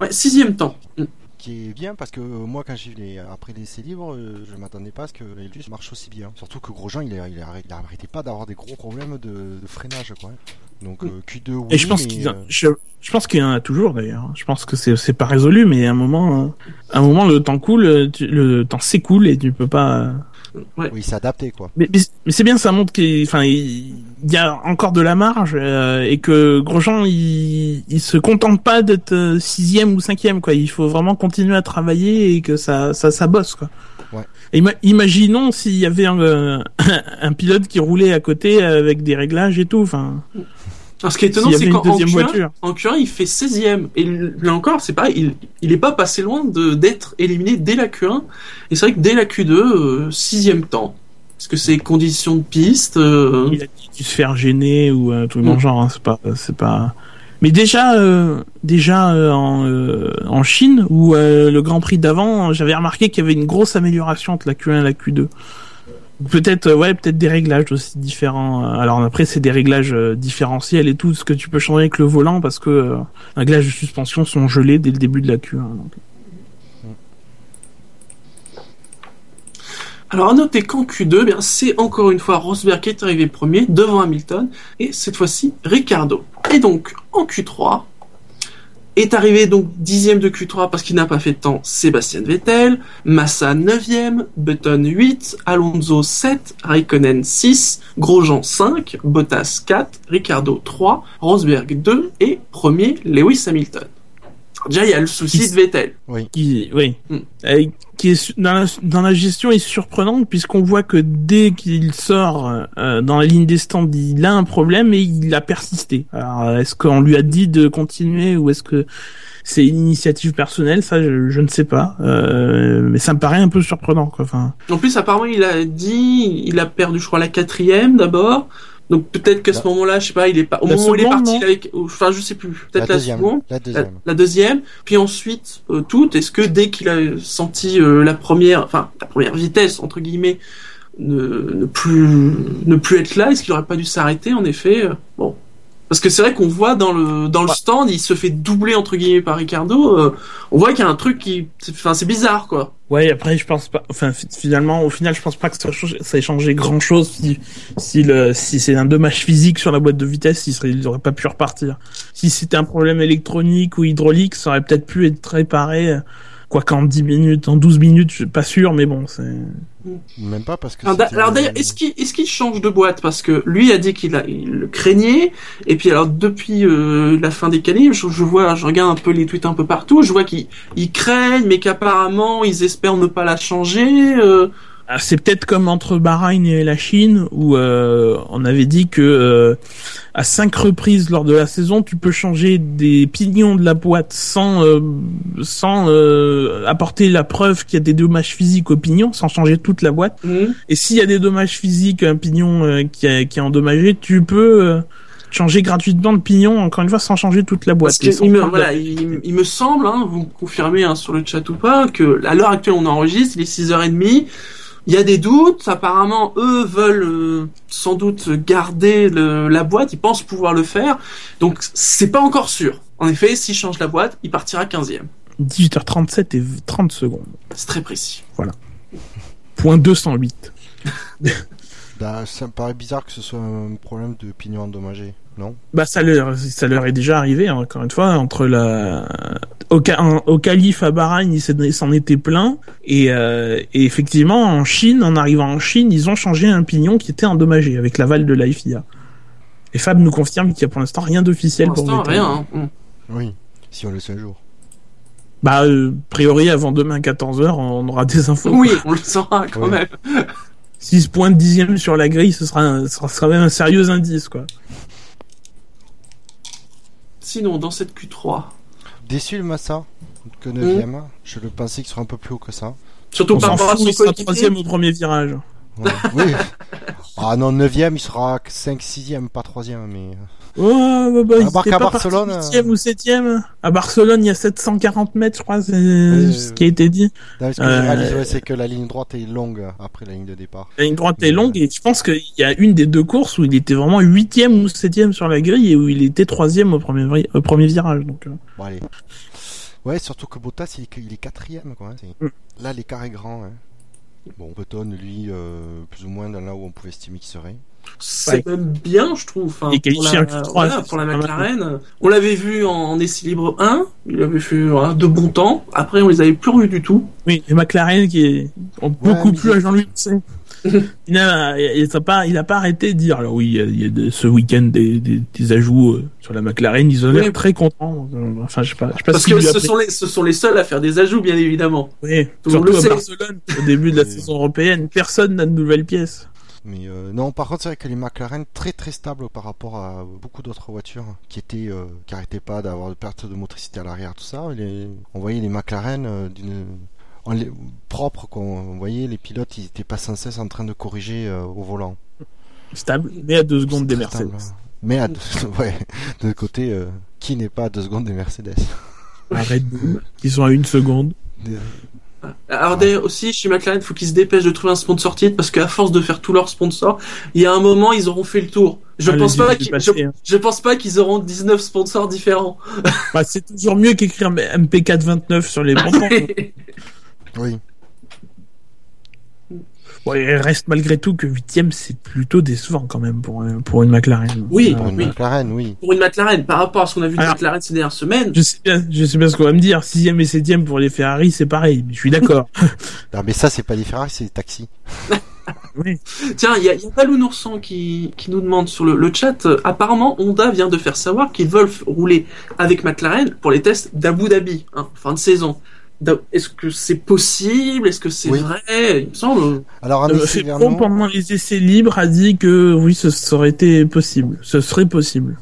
Ouais, sixième temps. Mm. Qui est bien parce que euh, moi, quand j'ai les après l'essai libre, euh, je m'attendais pas à ce que les Luce marche aussi bien. Surtout que Grosjean, il, a- il, a- il arrêtait pas d'avoir des gros problèmes de, de freinage, quoi. Donc euh, Q2, oui, Et je pense mais, qu'il, je, je pense qu'il y en a toujours d'ailleurs. Je pense que c'est c'est pas résolu, mais à un moment, euh, à un moment le temps coule, tu- le temps s'écoule et tu peux pas. Ouais. oui, s'adapter, quoi. Mais, mais, mais c'est bien, ça montre qu'il, enfin, il, il y a encore de la marge euh, et que Grosjean, il, il se contente pas d'être euh, sixième ou cinquième, quoi. Il faut vraiment continuer à travailler et que ça, ça, ça bosse, quoi. Ouais. Ima- imaginons s'il y avait un, euh, un pilote qui roulait à côté avec des réglages et tout, enfin. Alors, ce qui est étonnant, c'est qu'en une en deuxième Q1, voiture. en Q1, il fait 16ème. Et là encore, c'est pareil, il, il est pas passé loin d'être éliminé dès la Q1. Et c'est vrai que dès la Q2, euh, sixième temps. Parce que c'est conditions de piste. euh, il a dû se faire gêner ou dans le Mm. genre hein, c'est pas c'est pas mais déjà euh, déjà euh, en, euh, en Chine où euh, le Grand Prix d'avant j'avais remarqué qu'il y avait une grosse amélioration entre la Q1 et la Q2 peut-être euh, ouais peut-être des réglages aussi différents alors après c'est des réglages euh, différentiels et tout ce que tu peux changer avec le volant parce que euh, les réglages de suspension sont gelés dès le début de la Q1 donc. Alors à noter qu'en Q2, bien c'est encore une fois Rosberg qui est arrivé premier devant Hamilton et cette fois-ci Ricardo. Et donc en Q3 est arrivé donc dixième de Q3 parce qu'il n'a pas fait de temps Sébastien Vettel, Massa 9e, Button 8, Alonso 7, Raikkonen 6, Grosjean 5, Bottas 4, Ricardo 3, Rosberg 2 et premier Lewis Hamilton. Déjà il y a le souci de Vettel. qui oui Mm. Euh, qui est dans la, dans la gestion est surprenante puisqu'on voit que dès qu'il sort euh, dans la ligne des stands il a un problème et il a persisté alors est-ce qu'on lui a dit de continuer ou est-ce que c'est une initiative personnelle? Ça je, je ne sais pas euh, mais ça me paraît un peu surprenant quoi enfin En plus, apparemment, il a dit, il a perdu, je crois, la quatrième d'abord. Donc peut-être qu'à ce moment-là, je sais pas, il est pas au moment où il est parti, avait- enfin, je sais plus, peut-être la, deuxième. seconde, La la, deuxième. la deuxième, puis ensuite euh, toute. Est-ce que dès qu'il a senti euh, la première, enfin la première vitesse entre guillemets, ne, ne plus ne plus être là, est-ce qu'il aurait pas dû s'arrêter En effet, euh, bon, Parce que c'est vrai qu'on voit dans le dans le Ouais. stand, il se fait doubler entre guillemets par Ricardo. euh, on voit qu'il y a un truc qui, enfin, c'est bizarre quoi. Ouais, après, je pense pas. Enfin, fi- finalement, au final, je pense pas que ça, ait changé grand chose si si le si c'est un dommage physique sur la boîte de vitesse, il serait il aurait pas pu repartir. Si c'était un problème électronique ou hydraulique, ça aurait peut-être pu être réparé. Euh, Quoi qu'en 10 minutes, en 12 minutes, je suis pas sûr, mais bon, c'est. Même pas parce que. Alors, alors, d'ailleurs, est-ce qu'il est-ce qu'il change de boîte? Parce que lui a dit qu'il a- il le craignait et puis alors depuis euh, la fin des qualifs, je, je vois, je regarde un peu les tweets un peu partout, je vois qu'ils ils craignent mais qu'apparemment ils espèrent ne pas la changer. euh, C'est peut-être comme entre Bahreïn et la Chine où euh, on avait dit que euh, à cinq reprises lors de la saison, tu peux changer des pignons de la boîte sans euh, sans euh, apporter la preuve qu'il y a des dommages physiques au pignon, sans changer toute la boîte. hmm. Et s'il y a des dommages physiques, un pignon euh, qui, a- qui est endommagé, tu peux euh, changer gratuitement de pignon encore une fois sans changer toute la boîte. Que il me, prendre- voilà, il, il me semble, hein, vous me confirmez hein, sur le chat ou pas, que à l'heure actuelle on enregistre, il est 6h30, il y a des doutes, apparemment eux veulent euh, sans doute garder le- la boîte, ils pensent pouvoir le faire, donc c'est pas encore sûr. En effet, s'il change la boîte, il partira 15e. 18h37 et 30 secondes. C'est très précis. Point 208. Bah, ça me paraît bizarre que ce soit un problème de pignon endommagé, non? Bah ça leur ça leur est déjà arrivé hein, encore une fois entre la au, ca- en- au calife à Bahreïn il s'en- était plein et, euh, et effectivement en Chine en arrivant en Chine ils ont changé un pignon qui était endommagé avec l'aval de la FIA. Et Fab nous confirme qu'il y a pour l'instant rien d'officiel Pour pour, rien. hein. Oui, si on le sait un jour. Bah euh, a priori avant demain 14h on aura des infos. Oui, on le saura quand Oui. même. Si se pointe dixième sur la grille ce sera un, ce sera, ce sera même un sérieux indice quoi. Sinon, dans cette Q3, Déçu le Massa que 9ème. Je le pensais qu'il serait un peu plus haut que ça. surtout On par rapport à son troisième au premier virage. Ouais. oui. Ah non, 9ème, il sera 5 6ème, pas 3ème, mais. Oh, bah, bah, À Barcelone, parti huitième euh, ou septième. À Barcelone, il y a 740 mètres, je crois, c'est Oui, ce qui a été dit. Non, ce que Euh, ouais, c'est que la ligne droite est longue après la ligne de départ. La ligne droite est longue et je pense qu'il y a une des deux courses où il était vraiment huitième ou septième sur la grille et où il était troisième au premier, vri- au premier virage. Donc, euh, Bon, allez. Ouais, surtout que Bottas, il est, quatrième, quoi. hein, c'est- Mm. Là, l'écart est grand. Hein. Bon, Button, lui, euh, plus ou moins dans là où on pouvait estimer qu'il serait. C'est même bien, je trouve. Enfin, Et pour la, en Q3, voilà, pour la. McLaren. On l'avait vu en, en essai libre 1. Il avait fait voilà, de bons temps. Après, on les avait plus revus du tout. oui, et McLaren qui est, ont beaucoup mais plu c'est- à Jean-Louis il n'a il a pas, il a pas arrêté de dire, alors oui, il y a, il y a de- ce week-end des, des, des ajouts euh, sur la McLaren, ils ont l'air Oui. très contents. euh, Enfin, je sais pas, je sais pas Parce ce que ce sont, les, ce sont les seuls à faire des ajouts, bien évidemment. Oui, Tout le surtout le à. Barcelone, au début de la saison européenne, personne n'a de nouvelles pièces. Mais euh, non, par contre, c'est vrai que les McLaren très très stables par rapport à beaucoup d'autres voitures qui étaient, euh, qui arrêtaient pas d'avoir de perte de motricité à l'arrière, tout ça. Les- on voyait les McLaren euh, d'une on les- propres, quoi. On voyait les pilotes, ils étaient pas sans cesse en train de corriger euh, au volant. Stable, mais à deux secondes des Mercedes. stable. Mais à deux, ouais, de côté, qui n'est pas à deux secondes des Mercedes Bull, qui sont à une seconde. Des- Alors d'ailleurs aussi chez McLaren, il faut qu'ils se dépêchent de trouver un sponsor titre parce qu'à force de faire tous leurs sponsors, il y a un moment ils auront fait le tour. Je Ah, pense pas qu'ils, je, hein. je pense pas qu'ils auront 19 sponsors différents. Bah, c'est toujours mieux qu'écrire MP429 sur les pompons. Oui. Bon, il reste malgré tout que huitième, c'est plutôt décevant quand même pour, un- pour une McLaren. Oui, Euh, Pour une oui. McLaren, oui. Pour une McLaren, par rapport à ce qu'on a vu de McLaren ces dernières semaines, je sais bien, je sais bien ce qu'on va me dire. Sixième et septième pour les Ferrari, c'est pareil. Mais je suis d'accord. Non, mais ça, c'est pas des Ferrari, c'est des taxis. oui. Tiens, il y a, il y a Balou Noursan qui, qui nous demande sur le, le chat, euh, apparemment Honda vient de faire savoir qu'ils veulent rouler avec McLaren pour les tests d'Abu Dhabi, hein, fin de saison. Est-ce que c'est possible? Est-ce que c'est Oui. vrai? Il me semble. Alors, en Euh, essai Febron, Vernon- pendant les essais libres, a dit que oui, ce serait été possible. Ce serait possible.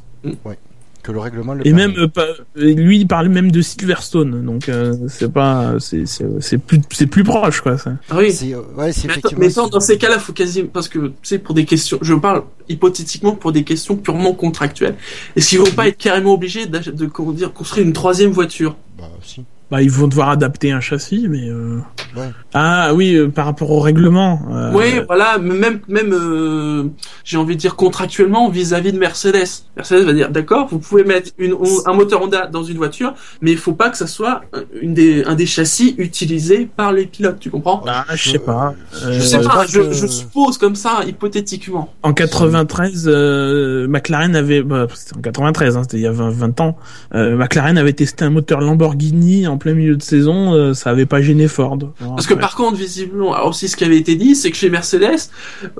que le règlement le Et permet. même, euh, pas- lui, il parle même de Silverstone. Donc, euh, c'est pas, c'est, c'est, c'est plus, c'est plus proche, quoi. Ça. Ah oui. C'est, euh, ouais, Mais, attends, mais attends, dans ces cas-là, faut quasiment parce que tu sais pour des questions, je parle hypothétiquement pour des questions purement contractuelles. Est-ce qu'ils vont pas être carrément obligés de comment dire construire une troisième voiture? Bah, si. Bah, ils vont devoir adapter un châssis, mais. Euh... Ouais. Ah oui, euh, par rapport au règlement. euh, Oui, voilà, même même euh, j'ai envie de dire contractuellement vis-à-vis de Mercedes. Mercedes va dire d'accord, vous pouvez mettre une, un moteur Honda dans une voiture, mais il faut pas que ça soit une des, un des châssis utilisés par les pilotes, tu comprends? Bah, je sais pas. je Euh, Je sais pas, pas je, que- je suppose comme ça hypothétiquement. En 93, euh, McLaren avait, bah, c'était en 93, hein, c'était il y a 20, 20 ans, euh, McLaren avait testé un moteur Lamborghini en plein milieu de saison, euh, ça avait pas gêné Ford. Parce que par contre, visiblement, alors aussi ce qui avait été dit, c'est que chez Mercedes,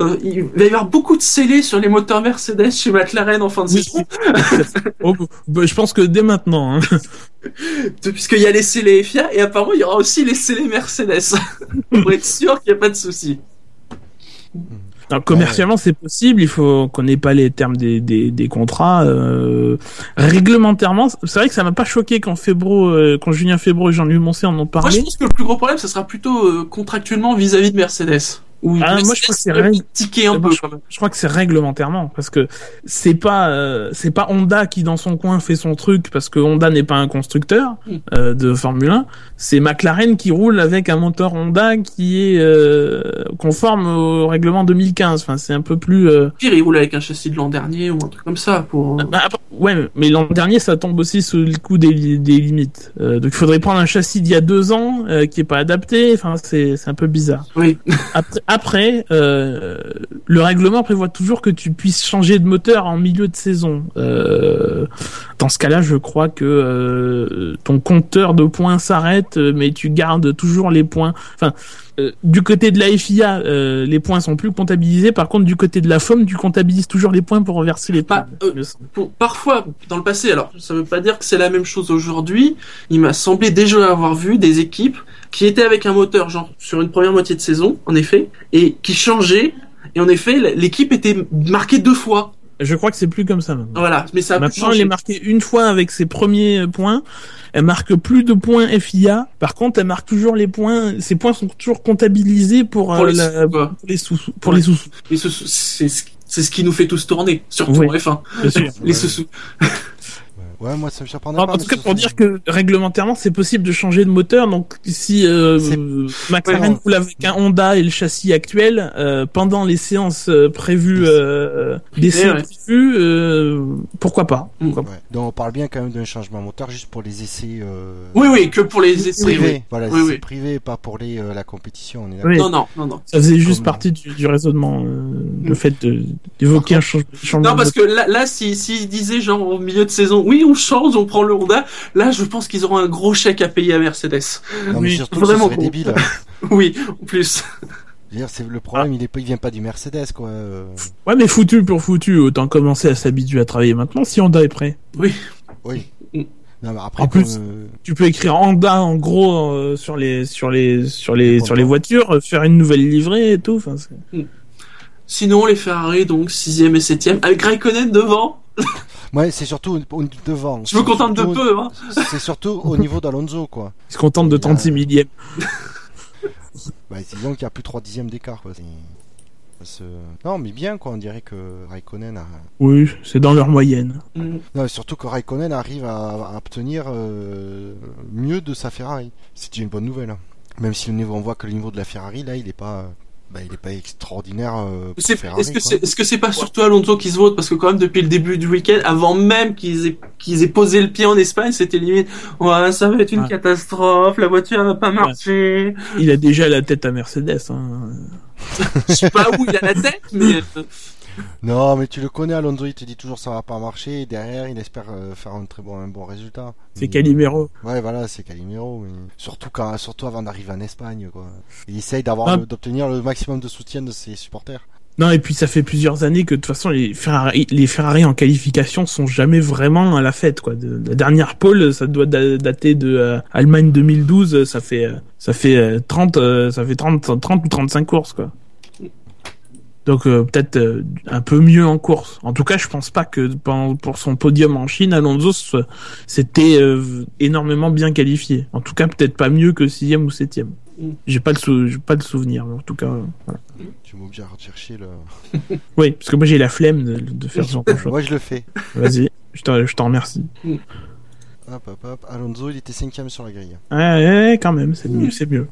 euh, il va y avoir beaucoup de scellés sur les moteurs Mercedes chez McLaren en fin de Oui. saison, Oh, bah, je pense que dès maintenant, hein. puisqu'il y a les scellés FIA et apparemment il y aura aussi les scellés Mercedes pour être sûr qu'il n'y a pas de souci. Alors, commercialement, c'est possible. Il faut qu'on n'ait pas les termes des, des, des contrats. Euh, réglementairement, c'est vrai que ça m'a pas choqué quand Febro, euh, quand Julien Febro et Jean-Louis Moncé en ont Moi, je parlé. pense que le plus gros problème, ça sera plutôt euh, contractuellement vis-à-vis de Mercedes. Où Ah, moi, je crois que c'est règle- un peu je- crois que c'est réglementairement parce que c'est pas euh, c'est pas Honda qui dans son coin fait son truc parce que Honda n'est pas un constructeur Mm. euh, de Formule 1. C'est McLaren qui roule avec un moteur Honda qui est euh, conforme au règlement 2015. Enfin, c'est un peu plus. euh, Pire, il roule avec un châssis de l'an dernier ou un truc comme ça pour. Bah, après- ouais, mais l'an dernier, ça tombe aussi sous le coup des, li- des limites. Euh, donc, il faudrait prendre un châssis d'il y a deux ans euh, qui est pas adapté. Enfin, c'est c'est un peu bizarre. Oui. Après, après euh, le règlement prévoit toujours que tu puisses changer de moteur en milieu de saison. Euh, dans ce cas-là, je crois que euh, ton compteur de points s'arrête, mais tu gardes toujours les points. Enfin, euh, du côté de la FIA, euh, les points sont plus comptabilisés. Par contre, du côté de la FOM, tu comptabilises toujours les points pour reverser les Bah, points. euh, Pour- parfois, dans le passé, alors ça veut pas dire que c'est la même chose aujourd'hui, il m'a semblé déjà avoir vu des équipes qui étaient avec un moteur, genre sur une première moitié de saison, en effet, et qui changeaient, et en effet, l'équipe était marquée deux fois. Je crois que c'est plus comme ça maintenant. Voilà, mais ça a Maintenant, changer. est marquée une fois avec ses premiers points. Elle marque plus de points FIA. Par contre, elle marque toujours les points. Ces points sont toujours comptabilisés pour, Pour euh, les la- sous, pour les sous. Pour Ouais. les sous. Et ce- c'est ce c'est ce qui nous fait tous tourner, surtout Oui. en F1. Bien sûr. Les sous Ouais, moi ça me surprendrait En, pas. en tout cas, pour dire que réglementairement, c'est possible de changer de moteur. Donc, si euh, McLaren roule avec un Honda et le châssis actuel, euh, pendant les séances euh, prévues, euh, Ouais, ouais. prévus, euh, pourquoi pas Mm. Pourquoi pas. Ouais. Donc on parle bien quand même d'un changement moteur juste pour les essais euh, Oui, oui, que pour les essais. privés. oui. Voilà, Oui, essais oui. privés, pas pour les euh, la compétition. On est d'accord. Oui. Non, non, non, non. Ça faisait juste Comme- partie du, du raisonnement, euh, le Mm. fait de- d'évoquer un change- changement. Non, parce que là, là si, s'ils disaient genre au milieu de saison, oui, on change, on prend le Honda, là, je pense qu'ils auront un gros chèque à payer à Mercedes. Non, mais Oui, surtout, vraiment ce serait gros. débile. Oui, en plus. C'est le problème, il est il vient pas du Mercedes, quoi. euh. Ouais, mais foutu pour foutu, autant commencer à s'habituer à travailler maintenant si Honda est prêt. Oui. Mm. Non, mais après, En comme, plus- euh, Tu peux écrire Honda en gros euh, sur les sur les sur les sur les voitures, faire une nouvelle livrée et tout. Enfin, c'est- Sinon, les Ferrari, donc, 6ème et 7ème, avec Raikkonen devant, ouais, c'est surtout au- au- devant. je me contente de peu, hein. C'est surtout au niveau d'Alonso, quoi. ils se contentent de Il y a- 36 millième. Bah, disons qu'il y a plus de 3 dixièmes d'écart, quoi. Non, mais bien, quoi. On dirait que Raikkonen a. Oui, c'est dans leur moyenne. Mm. Non, surtout que Raikkonen arrive à, à obtenir euh, mieux de sa Ferrari. C'est une bonne nouvelle. hein. Même si le niveau, on voit que le niveau de la Ferrari, là, il est pas. Bah, il est pas extraordinaire. euh, Est-ce que c'est est-ce que c'est pas surtout Alonso qui se vote? Parce que quand même depuis le début du week-end, avant même qu'ils aient qu'ils aient posé le pied en Espagne, c'était limite ouais ça va être une Ouais. catastrophe, la voiture va pas marcher. Il a déjà la tête à Mercedes. Hein. Je sais pas où il a la tête, mais euh, Non, mais tu le connais, Alonso, il te dit toujours ça va pas marcher. Et derrière, il espère euh, faire un très bon, un bon résultat. C'est Mais- Calimero. Ouais, voilà, c'est Calimero. Mais... Surtout, quand, surtout avant d'arriver en Espagne, quoi. Il essaye d'avoir Ah. d'obtenir le maximum de soutien de ses supporters. Non, et puis ça fait plusieurs années que de toute façon les Ferrari, les Ferrari en qualification sont jamais vraiment à la fête quoi. De, la dernière pole, ça doit da- dater de euh, Allemagne 2012, ça fait euh, ça fait euh, 30 euh, ça fait 30 30 ou 35 courses quoi. Donc euh, peut-être euh, un peu mieux en course. En tout cas, je pense pas que pendant- pour son podium en Chine, Alonso s'était euh, énormément bien qualifié. En tout cas, peut-être pas mieux que sixième ou septième. Mm. J'ai pas le sou- j'ai pas le souvenir, mais en tout cas. euh, voilà. Tu m'obliges à rechercher le. Oui, parce que moi j'ai la flemme de, de faire ce genre de choses. Moi, je le fais. Vas-y, je t'en je t'en remercie. Hop, hop, hop. Alonso, il était cinquième sur la grille. Ouais, ouais, ouais, quand même, c'est mieux, c'est mieux.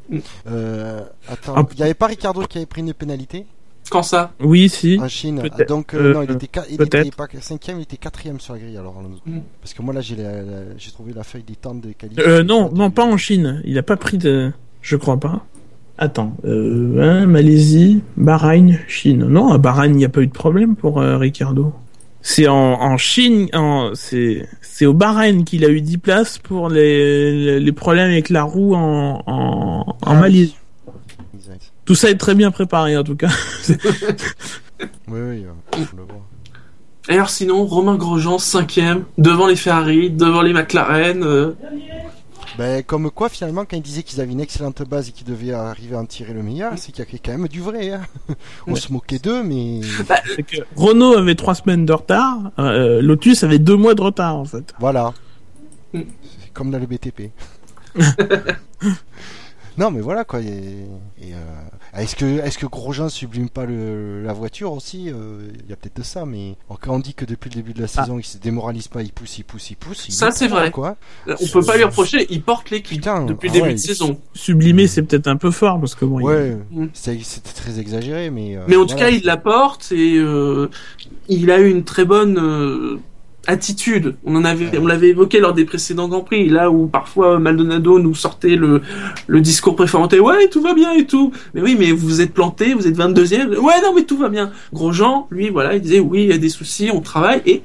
Euh, attends, Ah. il n'y avait pas Ricardo qui avait pris une pénalité? Quand ça? Oui, si. en Chine. Peut-être. Ah, Donc, euh, Euh, non, il était, il peut-être. était pas cinquième, il était quatrième sur la grille alors. Mm. Parce que moi là, j'ai la- la- j'ai trouvé la feuille des temps de qualité. Euh, non, non, pas en Chine. Il a pas pris de. Je crois pas. Attends, euh, hein, Malaisie, Bahreïn, Chine. Non, à Bahreïn, il n'y a pas eu de problème pour euh, Ricardo. C'est en, en Chine, en, c'est, c'est au Bahreïn qu'il a eu 10 places pour les, les problèmes avec la roue en, en, en Ah, Malaisie. Tout ça est très bien préparé en tout cas. Oui, oui, euh, je le vois. D'ailleurs, sinon, Romain Grosjean, cinquième, devant les Ferrari, devant les McLaren. euh, Ben, comme quoi, finalement, quand ils disaient qu'ils avaient une excellente base et qu'ils devaient arriver à en tirer le meilleur, c'est qu'il y a quand même du vrai. Hein. On Ouais. se moquait d'eux, mais que Renault avait 3 semaines de retard, euh, Lotus avait 2 mois de retard en fait. voilà. Mm. C'est comme dans le BTP. Non, mais voilà quoi. Et, et, euh, est-ce que est-ce que Grosjean sublime pas le, la voiture aussi Euh, Il y a peut-être de ça, mais quand on dit que depuis le début de la saison, il se démoralise pas, il pousse, il pousse, il pousse. il Ça, est c'est vrai. Quoi. on peut pas lui reprocher, il porte l'équipe Putain, depuis le ah début ouais. de saison. Sublimer, c'est peut-être un peu fort parce que bon, il- Ouais, Mm. c'est- c'était très exagéré, mais. euh, Mais en tout cas, il la porte et euh, il a eu une très bonne euh, attitude. On en avait, on l'avait évoqué lors des précédents Grands Prix, là où parfois Maldonado nous sortait le, le discours préférenté, ouais, tout va bien et tout. Mais oui, mais vous êtes planté, vous êtes 22e. Ouais, non, mais tout va bien. Grosjean, lui, voilà, il disait, oui, il y a des soucis, on travaille et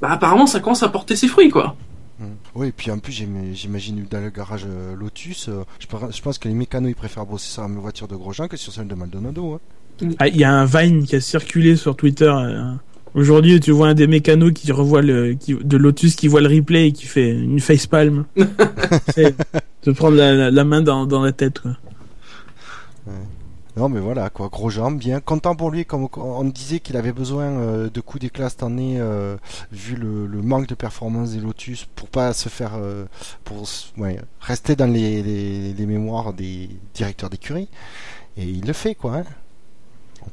bah, apparemment, ça commence à porter ses fruits, quoi. Mm. Oui, et puis en plus, j'im- j'imagine dans le garage euh, Lotus, euh, je, pense- que les mécanos ils préfèrent bosser sur la voiture de Grosjean que sur celle de Maldonado. Hein. Ah, Il y a un Vine qui a circulé sur Twitter. euh, Aujourd'hui, tu vois un des mécanos qui revoit le, qui, de Lotus qui voit le replay et qui fait une facepalm. C'est de prendre la, la- la main dans, dans la tête. Quoi. Non, mais voilà, quoi. Grosjean, bien content pour lui, comme on disait qu'il avait besoin euh, de coups d'éclat cette année, euh, vu le, le manque de performance des Lotus, pour pas se faire, euh, pour ouais, rester dans les, les, les mémoires des directeurs d'écurie. Et il le fait, quoi. Hein.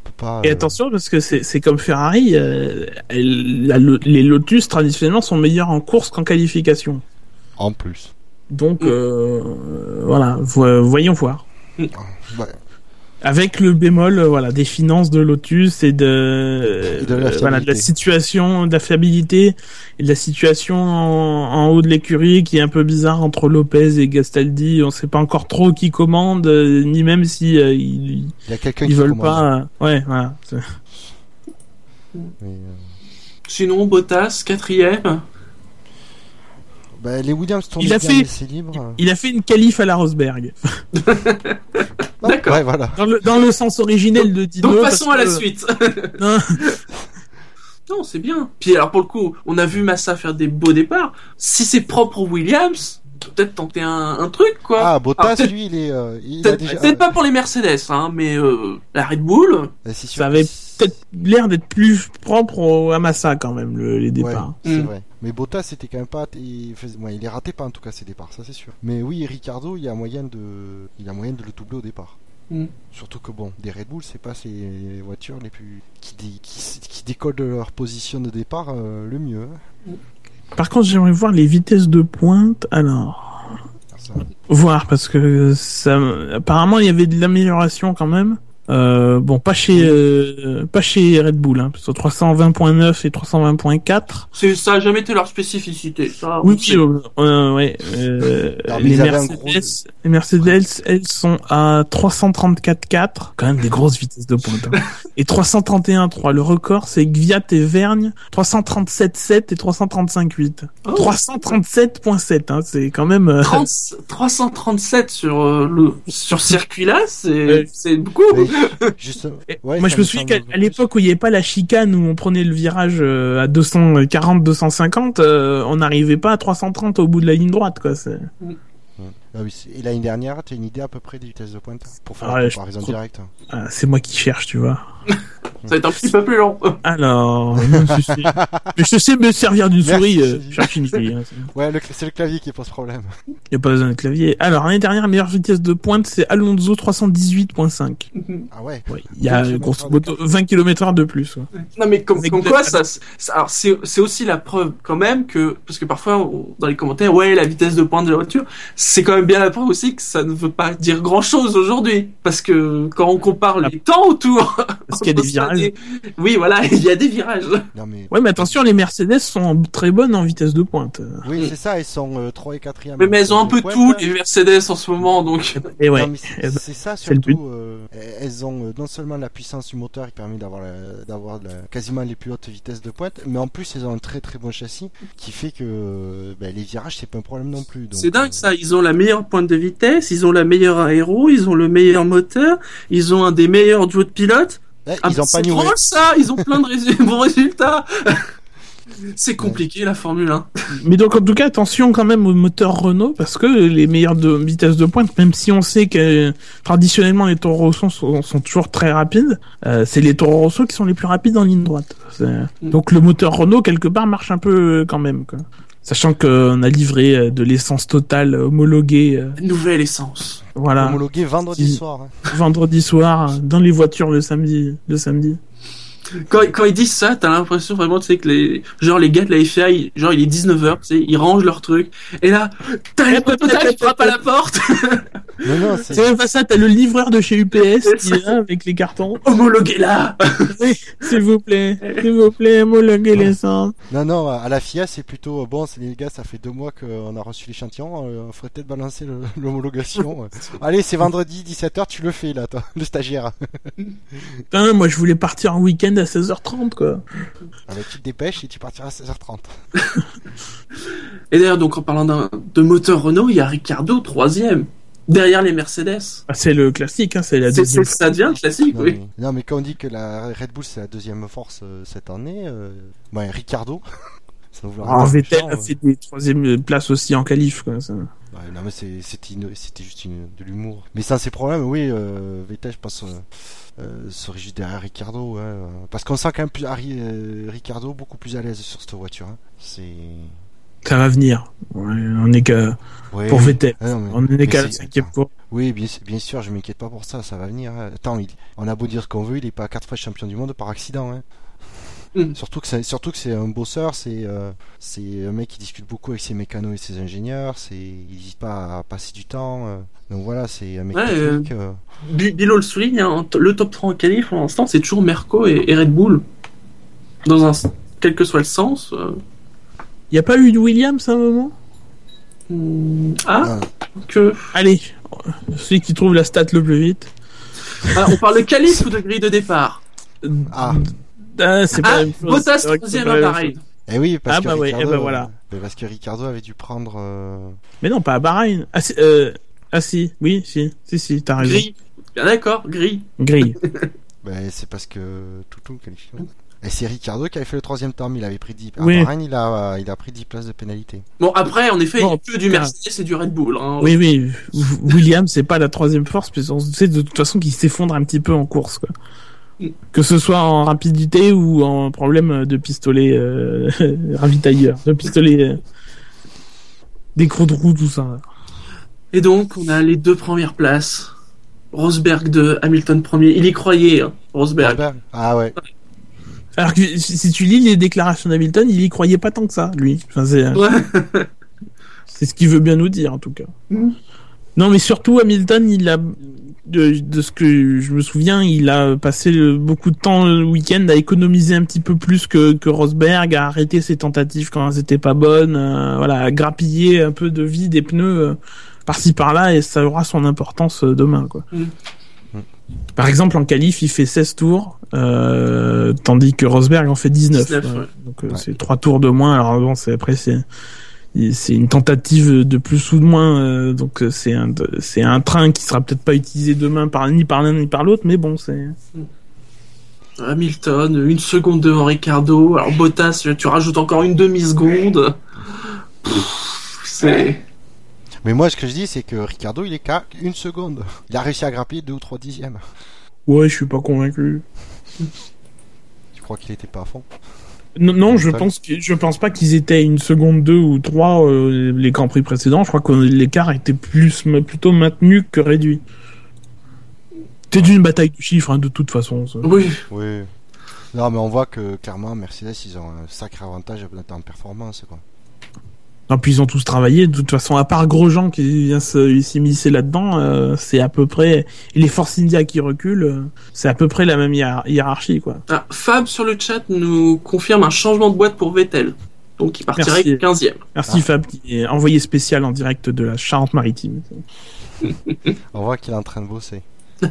On peut pas. Et euh, attention parce que c'est comme Ferrari, euh, elle- la- le- les Lotus traditionnellement sont meilleurs en course qu'en qualification. En plus. Donc euh, voilà, vo- voyons voir. Ouais. Avec le bémol, euh, voilà, des finances de Lotus et de, la euh, voilà, de la situation, de la fiabilité et de la situation en, en haut de l'écurie qui est un peu bizarre entre Lopez et Gastaldi. On sait pas encore trop qui commande, euh, ni même si euh, ils, Il y a quelqu'un ils qui veulent commande. pas. euh, ouais, voilà. euh, Sinon, Bottas, quatrième. Bah, les Williams tournent Il a fait- libre. Il a fait une qualif à la Rosberg. D'accord. Ouais, voilà. Dans le, dans le sens originel de Dino. Donc passons à la que- suite. Non. Non, c'est bien. Puis alors pour le coup, on a vu Massa faire des beaux départs. Si c'est propre aux Williams, peut-être tenter un, un truc quoi. Ah, Bottas, peut-être- lui, il est. euh, il a Peut-être déjà. peut-être pas pour les Mercedes, hein, mais euh, la Red Bull. euh, c'est sûr Ça avait c'est- peut-être l'air d'être plus propre au, à Massa quand même, le- les départs. Ouais, c'est Mm. vrai. Mais Bottas, c'était quand même pas. Il, faisait... ouais, il est raté pas en tout cas ses départs, ça c'est sûr. Mais oui, Ricardo, il y a moyen de, il y a moyen de le doubler au départ. Mm. Surtout que bon, des Red Bull, c'est pas ces voitures les plus qui, dé- qui, qui décollent de leur position de départ euh, le mieux. hein. Par contre, j'aimerais voir les vitesses de pointe. Alors, Ça, voir parce que ça, apparemment, il y avait de l'amélioration quand même. Euh, bon, pas chez, euh, pas chez Red Bull, hein, parce que 320.9 et 320.4. C'est ça a jamais été leur spécificité. Ça, Oui, euh, euh, ouais. euh, mais les, Mercedes, gros- les Mercedes, elles sont à 334.4, quand même des grosses vitesses de pointe. hein. et 331.3. Le record, c'est Gviat et Vergne, 337.7 et 335.8. Oh. 337.7, hein, c'est quand même. euh, 30 337 sur euh, le sur circuit là, c'est Ouais. c'est beaucoup. juste, Et ouais, Moi, je me souviens qu'à l'époque où il n'y avait pas la chicane, où on prenait le virage euh, à 240-250, euh, on n'arrivait pas à 330 au bout de la ligne droite, quoi. c'est- Ah oui, c'est- et l'année dernière, tu as une idée à peu près des vitesses de pointe pour faire Ah ouais, la comparaison directe. Ah, c'est moi qui cherche, tu vois. Ça va être un petit peu plus long. Alors, je sais, mais je sais me servir d'une souris. Euh, cherche une souris. hein, c'est- Ouais, le- c'est le clavier qui pose problème. Il n'y a pas besoin de clavier. Alors, l'année dernière, meilleure vitesse de pointe, c'est Alonso 318.5. Ah ouais. Ouais, il y a 20 grosso modo 20 km heure de plus. ouais. Non mais comme, comme quoi ça, ça- alors c'est aussi la preuve quand même que parce que parfois on- dans les commentaires ouais la vitesse de pointe de la voiture c'est quand même bien la preuve aussi que ça ne veut pas dire grand chose aujourd'hui parce que quand on compare les temps autour Parce qu'il y a des virages. des- oui voilà il y a des virages Non mais. Ouais, mais attention, les Mercedes sont très bonnes en vitesse de pointe. Oui, c'est ça, ils sont euh, 3 et 4 mais, mais elles ont un peu tout les Mercedes en ce moment donc Et ouais. Eh c'est ça surtout. euh, elles ont euh, non seulement la puissance du moteur qui permet d'avoir la- d'avoir la- quasiment les plus hautes vitesses de pointe, mais en plus elles ont un très très bon châssis qui fait que ben, les virages c'est pas un problème non plus. c'est dingue euh, ça ils ont la meilleure pointe de vitesse ils ont la meilleure aéro ils ont le meilleur moteur ils ont un des meilleurs duos de pilotes ouais, Ah, ils ont pas drôle ça, ils ont plein de bons résultats. C'est compliqué la Formule 1. Mais donc, en tout cas, attention quand même au moteur Renault, parce que les meilleures de vitesse de pointe, même si on sait que traditionnellement les Toro Rosso sont, sont toujours très rapides, euh, c'est les Toro Rosso qui sont les plus rapides en ligne droite. C'est- Donc le moteur Renault, quelque part, marche un peu euh, quand même. Quoi. Sachant qu'on a livré euh, de l'essence totale homologuée, euh, Nouvelle essence. voilà, Homologué vendredi soir. hein. vendredi soir, dans les voitures le samedi. Le samedi. Quand, quand ils disent ça, t'as l'impression vraiment, tu sais, que les, genre les gars de la FIA, ils- genre il est 19h, tu sais, ils rangent leurs trucs. Et là, t'as les potas qui frappent à la porte. Non, non, C'est c'est. même pas ça, t'as le livreur de chez UPS qui est là avec les cartons. Homologué là. Oui, s'il vous plaît, s'il vous plaît, homologuez l'essence. Non, non, à la FIA, c'est plutôt euh, bon. C'est les gars, ça fait deux mois qu'on a reçu l'échantillon. Euh, on faudrait peut-être balancer le- l'homologation. Allez, c'est vendredi 17h, tu le fais là, toi, le stagiaire. Putain, moi je voulais partir en week-end à 16h30 quoi. Avec tu te dépêches et tu partiras à 16h30. Et d'ailleurs, donc en parlant de moteur Renault, il y a Ricardo troisième. Derrière les Mercedes. Ah, c'est le classique, hein, c'est la deuxième. ça devient classique, Non, oui. mais, non, mais quand on dit que la Red Bull c'est la deuxième force euh, cette année, euh, ouais, Ricardo. ça nous Alors, Vettel a euh. fait des troisième places aussi en qualif quoi. ça. Non, mais c'est- c'était une- juste une- de l'humour. Mais sans ses problèmes, oui, euh, Vettel, je pense, euh, euh, serait juste derrière Ricardo. Ouais, euh, parce qu'on sent quand même plus, Harry, euh, Ricardo beaucoup plus à l'aise sur cette voiture. hein. C'est. Ça va venir. Ouais, on est qu'à Ouais. pour Vettel. Ah mais- On mais est qu'à la c'est- cinquième fois. Oui, bien, bien sûr, je m'inquiète pas pour ça, ça va venir. hein. Attends, il- on a beau dire ce qu'on veut, il est pas quatre fois champion du monde par accident. Hein. Mm. Surtout que c'est surtout que c'est un bosseur, c'est euh, c'est un mec qui discute beaucoup avec ses mécanos et ses ingénieurs, c'est il n'hésite pas à passer du temps. euh. donc voilà, c'est un mec Ouais, technique. euh. Bi- Bill le souligne, hein, le top 3 en qualif pour l'instant, c'est toujours Merco et, et Red Bull. Dans un, quel que soit le sens. euh, Y a pas eu de Williams à un moment? Hmm, ah, Ah, que. Allez, celui qui trouve la stat le plus vite. Ah, on parle de qualif ou de grille de départ? Ah. Ah, c'est pas Ah, la même chose. Bottas troisième à Bahreïn. Eh oui, parce Ah que bah ouais, Ricardo, eh ben voilà. euh, parce que Ricardo avait dû prendre. euh, Mais non, pas à Bahreïn. Ah, si, euh, ah si, oui, si, si, si, t'as raison. Gris. Bien d'accord, gris. Grille. ben, c'est parce que Toutou qualifié. Et c'est Ricardo qui avait fait le troisième temps, mais il avait pris 10 À Oui. Bahreïn, il a, il a pris 10 places de pénalité. Bon, après, en effet, il y a Bon, que du Mercedes et du Red Bull. Hein. Oui, oui. Williams, c'est pas la troisième force, parce qu'on sait de toute façon qu'il s'effondre un petit peu en course, quoi. Que ce soit en rapidité ou en problème de pistolet euh, ravitailleur, de pistolet euh, d'écrou de roue, tout ça. Et donc, on a les deux premières places. Rosberg 2, Hamilton premier. Il y croyait, hein, Rosberg. Rosberg Ah ouais. Alors que si tu lis les déclarations d'Hamilton, il y croyait pas tant que ça, lui. Enfin, c'est euh, Ouais. c'est ce qu'il veut bien nous dire, en tout cas. Mm. Non, mais surtout Hamilton, il a de, de ce que je me souviens, il a passé beaucoup de temps le week-end à économiser un petit peu plus que, que Rosberg, à arrêter ses tentatives quand elles étaient pas bonnes, euh, voilà, à grappiller un peu de vie des pneus euh, par-ci par-là, et ça aura son importance euh, demain, quoi. Mm. Par exemple, en qualif, il fait 16 tours, euh, tandis que Rosberg en fait 19. 19, ouais. ouais. Donc euh, Ouais. c'est trois tours de moins. Alors bon, c'est après c'est c'est une tentative de plus ou de moins. euh, donc euh, c'est un c'est un train qui sera peut-être pas utilisé demain par ni par l'un ni par l'autre, mais bon c'est Hamilton, une seconde devant Ricardo. Alors Bottas, tu rajoutes encore une demi-seconde. Pff, C'est. Mais moi, ce que je dis, c'est que Ricardo, il est qu'à une seconde. Il a réussi à grappiller deux ou trois dixièmes. ouais, je suis pas convaincu. Tu crois qu'il était pas à fond Non, non, je pense que je pense pas qu'ils étaient une seconde, deux ou trois euh, les grands prix précédents. Je crois que l'écart était plus plutôt maintenu que réduit. C'était une bataille de chiffres hein, de toute façon. ça. Oui. Oui. Non, mais on voit que clairement, Mercedes, ils ont un sacré avantage en performance, quoi. Non, puis ils ont tous travaillé. De toute façon, à part Grosjean qui vient se- s'immiscer là-dedans, euh, c'est à peu près. Et les Force India qui reculent, euh, c'est à peu près la même hiérar- hiérarchie, quoi. Ah, Fab sur le chat nous confirme un changement de boîte pour Vettel. Donc il partirait Merci. 15e. Merci Fab qui est envoyé spécial en direct de la Charente-Maritime. On voit qu'il est en train de bosser.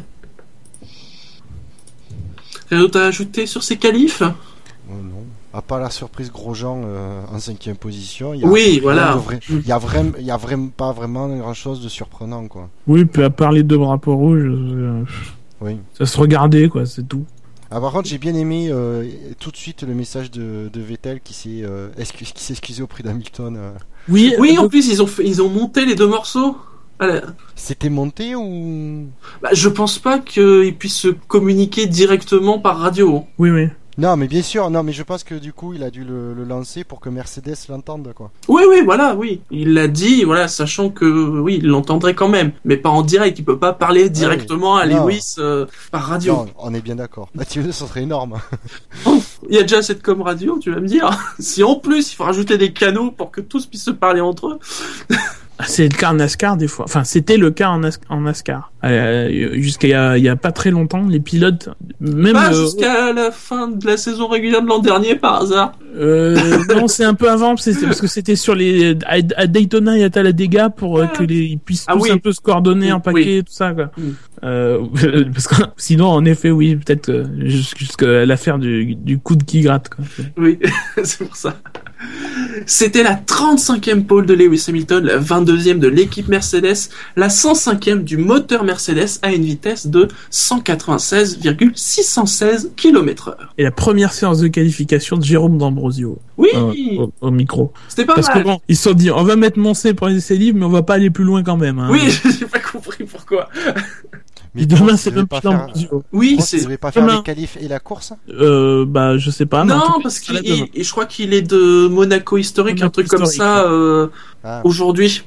Rien d'autre à ajouter sur ces qualifs? Oh, non. À part la surprise Grosjean euh, en cinquième position, il y a, Oui, voilà. vrai- il y a vraiment, il y a vraiment pas vraiment grand chose de surprenant, quoi. Oui, puis à part les deux drapeaux rouges, euh, Oui. ça se regardait, quoi, c'est tout. Ah, par contre, j'ai bien aimé euh, tout de suite le message de, de Vettel qui s'est euh, excu- qui s'est excusé auprès d'Hamilton. euh. Oui, Oui, en plus ils ont fait, ils ont monté les deux morceaux. Voilà. C'était monté ou? Bah, je pense pas qu'ils puissent se communiquer directement par radio. oui, oui. Non, mais bien sûr, non, mais je pense que du coup, il a dû le, le lancer pour que Mercedes l'entende, quoi. Oui, oui, voilà, oui. Il l'a dit, voilà, sachant que oui, il l'entendrait quand même, mais pas en direct. Il peut pas parler directement à. Lewis euh, par radio. Non, on est bien d'accord. Bah, tu veux, ça serait énorme. Il y a déjà cette com radio, tu vas me dire. si en plus il faut rajouter des canaux pour que tous puissent se parler entre eux. C'est le cas en NASCAR des fois. Enfin, c'était le cas en, Nas- en NASCAR. Euh, Jusqu'à il y a, il y a pas très longtemps, les pilotes, même Pas euh, jusqu'à la fin de la saison régulière de l'an dernier par hasard. euh, non, c'est un peu avant, c'est parce que c'était sur les à, à Daytona et à Talladega pour euh, que les ils puissent Ah tous oui. un peu se coordonner en Oui. paquet, tout ça quoi. Mm. Euh, parce que sinon, en effet, oui, peut-être jus- jusqu'à l'affaire du, du coup de qui gratte. Quoi. Oui, c'est pour ça. C'était la 35e pole de Lewis Hamilton, la 22e de l'équipe Mercedes, la 105e du moteur Mercedes à une vitesse de 196,616 km/h. Et la première séance de qualification de Jérôme D'Ambrosio Oui, euh, au, au micro. c'était pas Parce que mal. bon, ils se sont dit, on va mettre Moncé pour les essais libres, mais on va pas aller plus loin quand même. Hein. Oui, j'ai pas compris pourquoi. Mais Et demain, c'est même pas plus faire-. Oui, c'est devait pas faire demain. les qualifs et la course Euh, bah, je sais pas. non cas, parce qu'il je crois qu'il est de Monaco historique, un truc comme ça euh, Ah, aujourd'hui.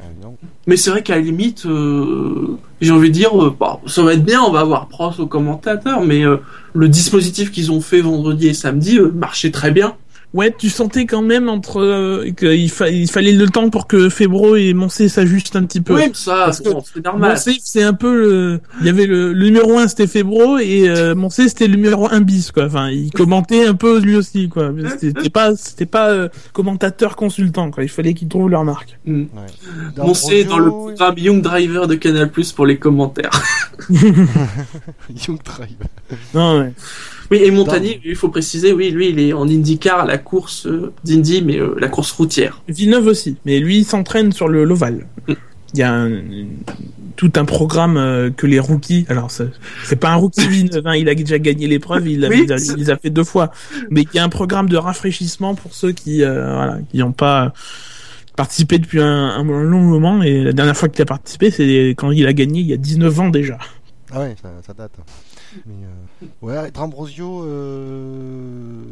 ah, non. Mais c'est vrai qu'à la limite, euh, j'ai envie de dire, euh, bah, ça va être bien, on va avoir Prost au commentateur, mais euh, le dispositif qu'ils ont fait vendredi et samedi euh, marchait très bien. Ouais, tu sentais quand même entre euh, qu'il fa- il fallait le temps pour que Febro et Moncé s'ajustent un petit peu. Oui, mais ça, c'est normal. Moncé, c'est un peu le... Il y avait le, le numéro 1, c'était Febro, et euh, Moncé, c'était le numéro 1 bis, quoi. Enfin, il commentait un peu lui aussi, quoi. C'était pas, c'était pas euh, commentateur consultant, quoi. Il fallait qu'ils trouvent leur marque. Mm. Ouais. Dans le programme Young Driver de Canal Plus pour les commentaires. Young Drive. Non, ouais. Oui, et Montagny, il faut préciser, oui, lui, il est en IndyCar la course euh, d'Indy, mais euh, la course routière. Villeneuve aussi, mais lui, il s'entraîne sur le l'ovale. Mm. Il y a un- tout un programme euh, que les rookies. Alors, c'est pas un rookie Villeneuve, hein, il a déjà gagné l'épreuve, il, Oui, les a fait deux fois. Mais il y a un programme de rafraîchissement pour ceux qui, euh, voilà, qui n'ont pas participé depuis un, un long moment. Et la dernière fois qu'il a participé, c'est quand il a gagné il y a 19 ans déjà. Ah ouais, ça, ça date. Mais, euh, Ouais, D'Ambrosio, euh...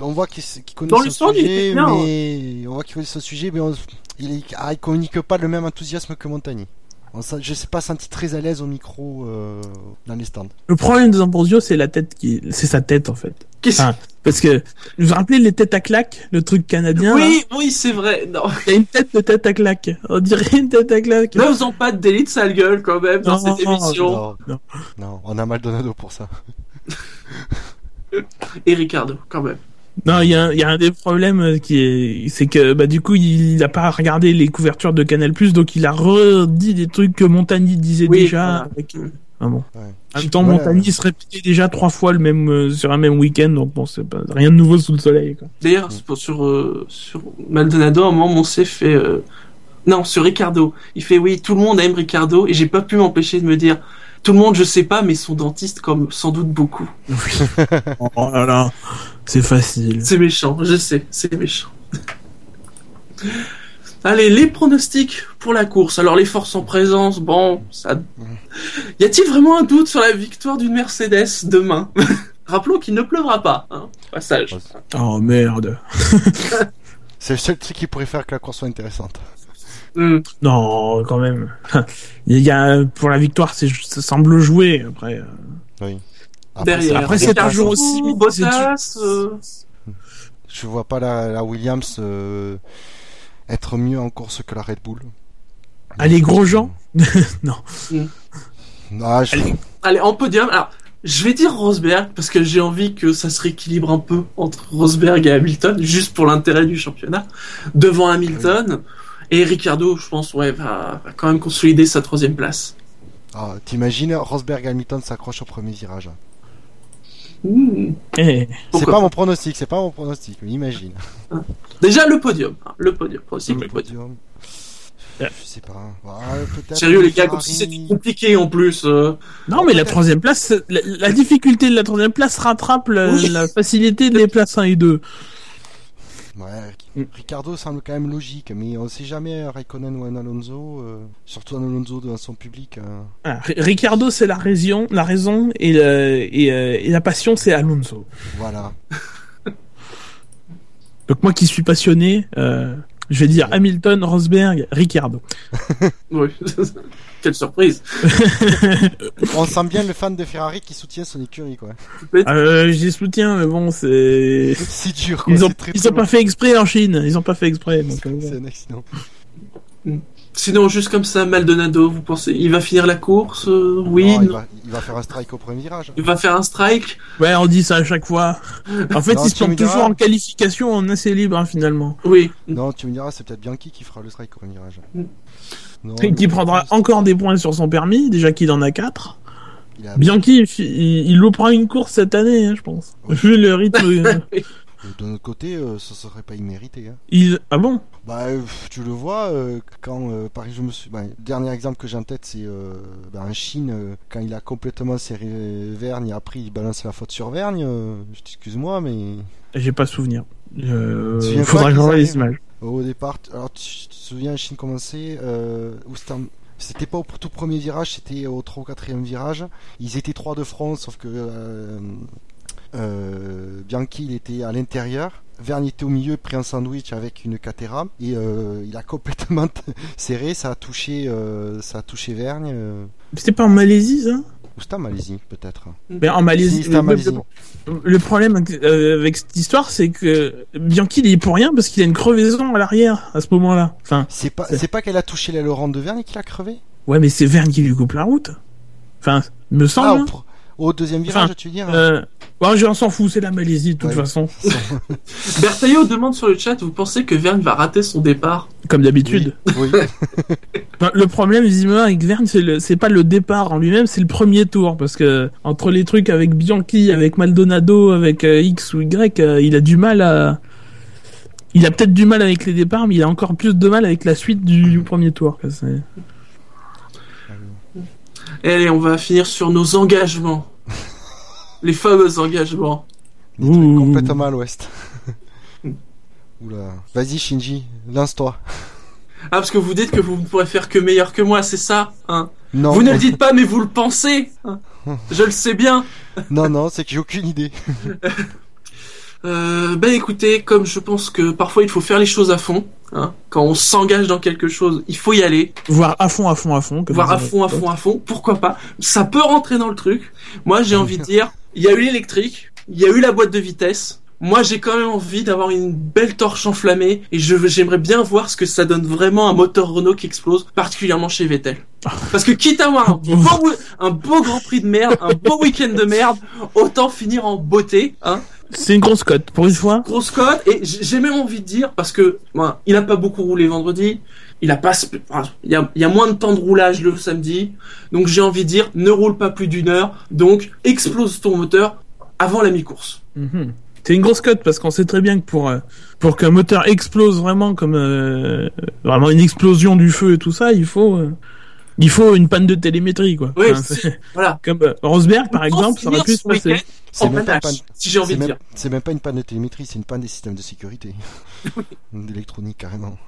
on voit qu'il connaît son sujet, mais on voit qu'il connaît son sujet, mais on... il, est... ah, il communique pas le même enthousiasme que Montagny. On Je sais pas senti très à l'aise au micro euh, dans les stands. Le problème de Zambrosio, c'est la tête qui, c'est sa tête en fait. Qu'est-ce Ah, Parce que vous vous rappelez les têtes à claque, le truc canadien. là Oui, oui, c'est vrai. Non. Il y a une tête de tête à claque. On dirait une tête à claque. Ne faisons pas de délit de sale gueule quand même dans Non, cette non, émission. Non, non. non, on a Maldonado pour ça. Et Ricardo, quand même. Non, il y a, un- il y a un des problèmes euh, qui est, c'est que bah du coup il a pas regardé les couvertures de Canal donc il a redit des trucs que Montagny disait Oui, déjà. voilà. avec-. Ah bon. Ouais. En même temps, Voilà. Montagny se répétait déjà trois fois le même euh, sur un même week-end, donc bon, c'est pas rien de nouveau sous le soleil. Quoi. D'ailleurs, sur, euh, sur Maldonado, à un moment, Moncé fait. euh, Non, sur Ricardo. Il fait oui, tout le monde aime Ricardo, et j'ai pas pu m'empêcher de me dire. Tout le monde, je sais pas, mais son dentiste, comme sans doute beaucoup. Oh là là, c'est facile. C'est méchant, je sais, c'est méchant. Allez, les pronostics pour la course. Alors, les forces en présence, bon, ça. Y a-t-il vraiment un doute sur la victoire d'une Mercedes demain? Rappelons qu'il ne pleuvra pas. Hein, passage. Oh merde. C'est le seul truc qui pourrait faire que la course soit intéressante. Hmm. Non, quand même. Il y a pour la victoire, c'est ça semble jouer. Après, euh, Oui. Derrière. après, c'est Ricciardo, toujours aussi- Bottas, euh, Je vois pas la, la Williams euh, être mieux en course que la Red Bull. Allez, gros Jean. non. Ah, je- Allez. Allez, en podium. Alors, je vais dire Rosberg parce que j'ai envie que ça se rééquilibre un peu entre Rosberg et Hamilton, juste pour l'intérêt du championnat. Devant Hamilton. Et Ricardo, je pense, ouais, va, va quand même consolider sa troisième place. Ah, T'imagines, Rosberg et Hamilton s'accrochent au premier virage. Hmm. Eh, C'est pas mon pronostic, c'est pas mon pronostic, mais imagine. Déjà le podium. hein, Le podium. Aussi, Le le podium. Podium. Yeah. Je sais pas. Ah, Sérieux, les gars, comme si c'était compliqué en plus. euh. Non, mais la troisième place, la, la difficulté de la troisième place rattrape la, Oui. la facilité des places 1 et 2. Ouais, Mm. Ricardo semble quand même logique, mais on sait jamais Raikkonen ou un Alonso, euh, surtout un Alonso devant son public. euh. Ah, Ri- Ricardo, c'est la raison, la raison et, le- et, euh, et la passion, c'est Alonso. Voilà. Donc moi qui suis passionné, euh, je vais dire Hamilton, Rosberg, Ricardo. Oui. Quelle surprise. On sent bien le fan de Ferrari qui soutient son écurie, quoi. Euh, J'y soutiens, mais bon, c'est... C'est dur, quoi. Ils ont, ils ont pas fait exprès en Chine, ils ont pas fait exprès. euh, C'est un accident. Sinon, juste comme ça, Maldonado, vous pensez, il va finir la course euh, Oui. Non, il, va, il va faire un strike au premier virage. Il va faire un strike Ouais, on dit ça à chaque fois. En fait, Non, ils se tombent toujours diras. en qualification en assez libre, hein, finalement. Oui. Non, tu me diras, c'est peut-être Bianchi qui fera le strike au premier virage. Mm. Non, Et qui il- prendra encore des points sur son permis, déjà qu'il en a 4. il a- Bianchi, il, il louera une course cette année, hein, je pense. Oui. Vu le rythme. euh, De notre côté, euh, ça serait pas immérité. Hein. il... Ah bon? Bah, euh, tu le vois, euh, quand, euh, par exemple, je me suis... bah, dernier exemple que j'ai en tête, c'est bah, en Chine, quand il a complètement serré Vergne et après il balance la faute sur Vergne, je t'excuse-moi, mais J'ai pas souvenir. Viens Faudra que je qu'ils revoie les images. au départ, alors tu, te souviens, en Chine commençait, où c'était c'était pas au tout premier virage, c'était au 3 ou 4 virage. Ils étaient trois de front, sauf que euh, Bianchi il était à l'intérieur. Vergne était au milieu, pris un sandwich avec une Caterham et euh, il a complètement serré. Ça a touché, euh, ça a touché Vergne. euh, C'était pas en Malaisie, ça? Ou c'était en Malaisie peut-être. Mais en Malaisie. Si, en Malaisie. Le, le problème euh, avec cette histoire, c'est que Bianchi il est pour rien parce qu'il a une crevaison à l'arrière à ce moment-là. Enfin, C'est pas, C'est- pas qu'elle a touché l'aileron de Vergne qu'il a crevé? ouais, mais c'est Verne qui lui coupe la route. Enfin, me semble. Ah. Au, deuxième virage, Enfin, tu veux dire Euh, bon, je- on s'en fout, c'est la Malaisie de toute Ouais. façon, Bertaillot demande sur le chat, vous pensez que Verne va rater son départ comme d'habitude. Oui. Enfin, le problème visiblement avec Verne, c'est le, pas le départ en lui-même, c'est le premier tour parce que entre les trucs avec Bianchi, avec Maldonado, avec euh, X ou Y, euh, il a du mal à, il a peut-être du mal avec les départs, mais il a encore plus de mal avec la suite du, du premier tour. quoi, allez, on va finir sur nos engagements. Les fameux engagements. Des trucs complètement à l'ouest. Oula. Vas-y Shinji, lance-toi. Ah, parce que vous dites que vous ne pourrez faire que meilleur que moi, c'est ça hein? Non, Vous ne le dites pas, mais vous le pensez hein? Je le sais bien. non, non, c'est que j'ai aucune idée. Euh, ben écoutez, comme je pense que parfois il faut faire les choses à fond, hein, quand on s'engage dans quelque chose, il faut y aller, Voir à fond, à fond, à fond. voir à fond, à fond, à fond, pourquoi pas. Ça peut rentrer dans le truc. Moi j'ai envie de dire, il y a eu l'électrique, il y a eu la boîte de vitesse. Moi j'ai quand même envie d'avoir une belle torche enflammée et je j'aimerais bien voir ce que ça donne vraiment un moteur Renault qui explose, particulièrement chez Vettel. Parce que quitte à avoir un beau, un beau Grand Prix de merde, un beau week-end de merde, autant finir en beauté, hein. C'est une grosse cote, pour une fois. grosse cote et j'ai même envie de dire parce que moi, il a pas beaucoup roulé vendredi, il a pas sp- enfin, il y a, il y a moins de temps de roulage le samedi, donc j'ai envie de dire ne roule pas plus d'une heure, donc explose ton moteur avant la mi-course. Mhm. C'est une grosse cote parce qu'on sait très bien que pour euh, pour qu'un moteur explose vraiment comme euh, vraiment une explosion du feu et tout ça, il faut euh, il faut une panne de télémétrie quoi. Oui, Enfin, Voilà. comme euh, Rosberg par exemple, ça aurait pu se passer. C'est même, pas panne- si j'ai envie c'est de même, dire. c'est même pas une panne de télémétrie, c'est une panne des systèmes de sécurité. D'électronique carrément.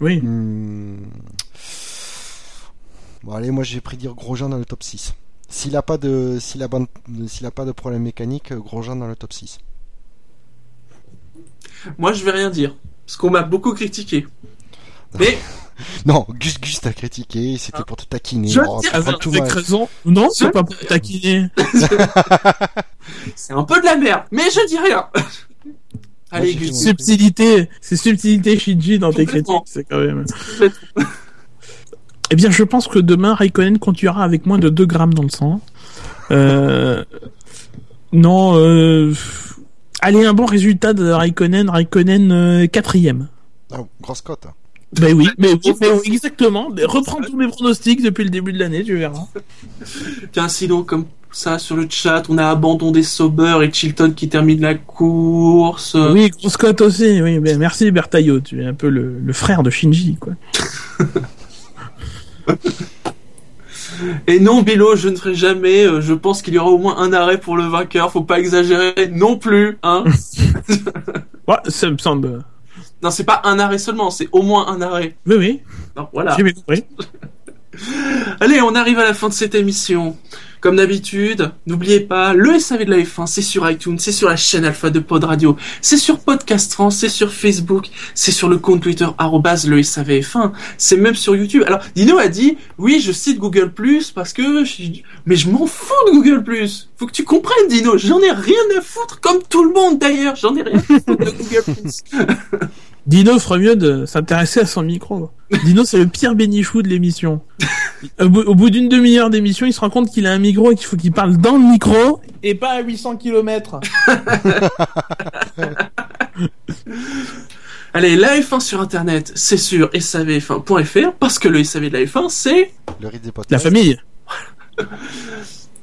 Oui. Hmm. Bon allez, moi j'ai pris dire Grosjean dans le top 6. S'il a pas de, s'il a, ban- a pas de problème mécanique, euh, Grosjean dans le top 6. Moi, je vais rien dire. Parce qu'on m'a beaucoup critiqué. Mais, Non, Gus Gus t'a critiqué, c'était Ah. pour te taquiner. Je Oh, tout raison. Non, c'est pas pour taquiner. c'est un peu de la merde. Mais je dis rien. Allez, Gus. Subtilité, c'est subtilité Shinji dans tes critiques, c'est quand même. Eh bien, je pense que demain, Raikkonen continuera avec moins de 2 grammes dans le sang. Euh... Non, euh... allez, un bon résultat de Raikkonen, Raikkonen euh, quatrième. Ah, grosse cote. Ben oui, mais oui, mais oui, exactement. Reprends tous mes pronostics depuis le début de l'année, tu verras. Tiens, sinon, comme ça, sur le chat, on a abandonné Sauber et Chilton qui termine la course. Oui, cote aussi, oui. Ben, merci Bertaillot, tu es un peu le, le frère de Shinji, quoi. Et non, Bilo, je ne ferai jamais. euh, Je pense qu'il y aura au moins un arrêt pour le vainqueur. Faut pas exagérer non plus, hein. Ouais, ça me semble. Non, c'est pas un arrêt seulement, c'est au moins un arrêt. Oui, oui, Non, voilà. j'ai bien compris. Allez, on arrive à la fin de cette émission. Comme d'habitude, n'oubliez pas, le SAV de la F1, c'est sur iTunes, c'est sur la chaîne Alpha de Pod Radio, c'est sur Podcast c'est sur Facebook, c'est sur le compte Twitter, arrobase le SAVF1, c'est même sur YouTube. Alors, Dino a dit, oui, je cite Google Plus parce que, je- mais je m'en fous de Google Plus. Faut que tu comprennes, Dino, j'en ai rien à foutre, comme tout le monde d'ailleurs, j'en ai rien à foutre de Google. Dino ferait mieux de s'intéresser à son micro. Dino, c'est le pire bénichou de l'émission. Au bout, d'une demi-heure d'émission, il se rend compte qu'il a un micro et qu'il faut qu'il parle dans le micro et pas à 800 km. Allez, la F1 sur Internet, c'est sur savf1.fr parce que le SAV de la F1, c'est Le. La famille.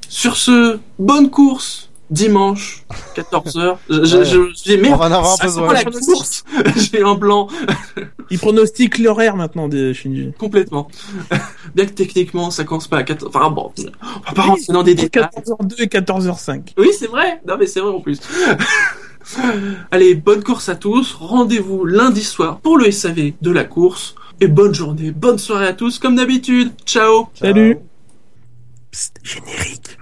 Sur ce, bonne course dimanche 14h. Je, je, Ouais. je- j'ai On merde. va en avoir ça besoin. sent la course. j'ai un blanc Il pronostique l'horaire maintenant de Shinji. complètement. Bien que techniquement ça commence pas à 14. Enfin bon, on va pas rentrer dans des détails. 14h02 et 14h05. Oui, c'est vrai. Non mais c'est vrai en plus. Allez, bonne course à tous. Rendez-vous lundi soir pour le SAV de la course. Et bonne journée, bonne soirée à tous comme d'habitude. Ciao. Ciao. Salut. Psst, générique.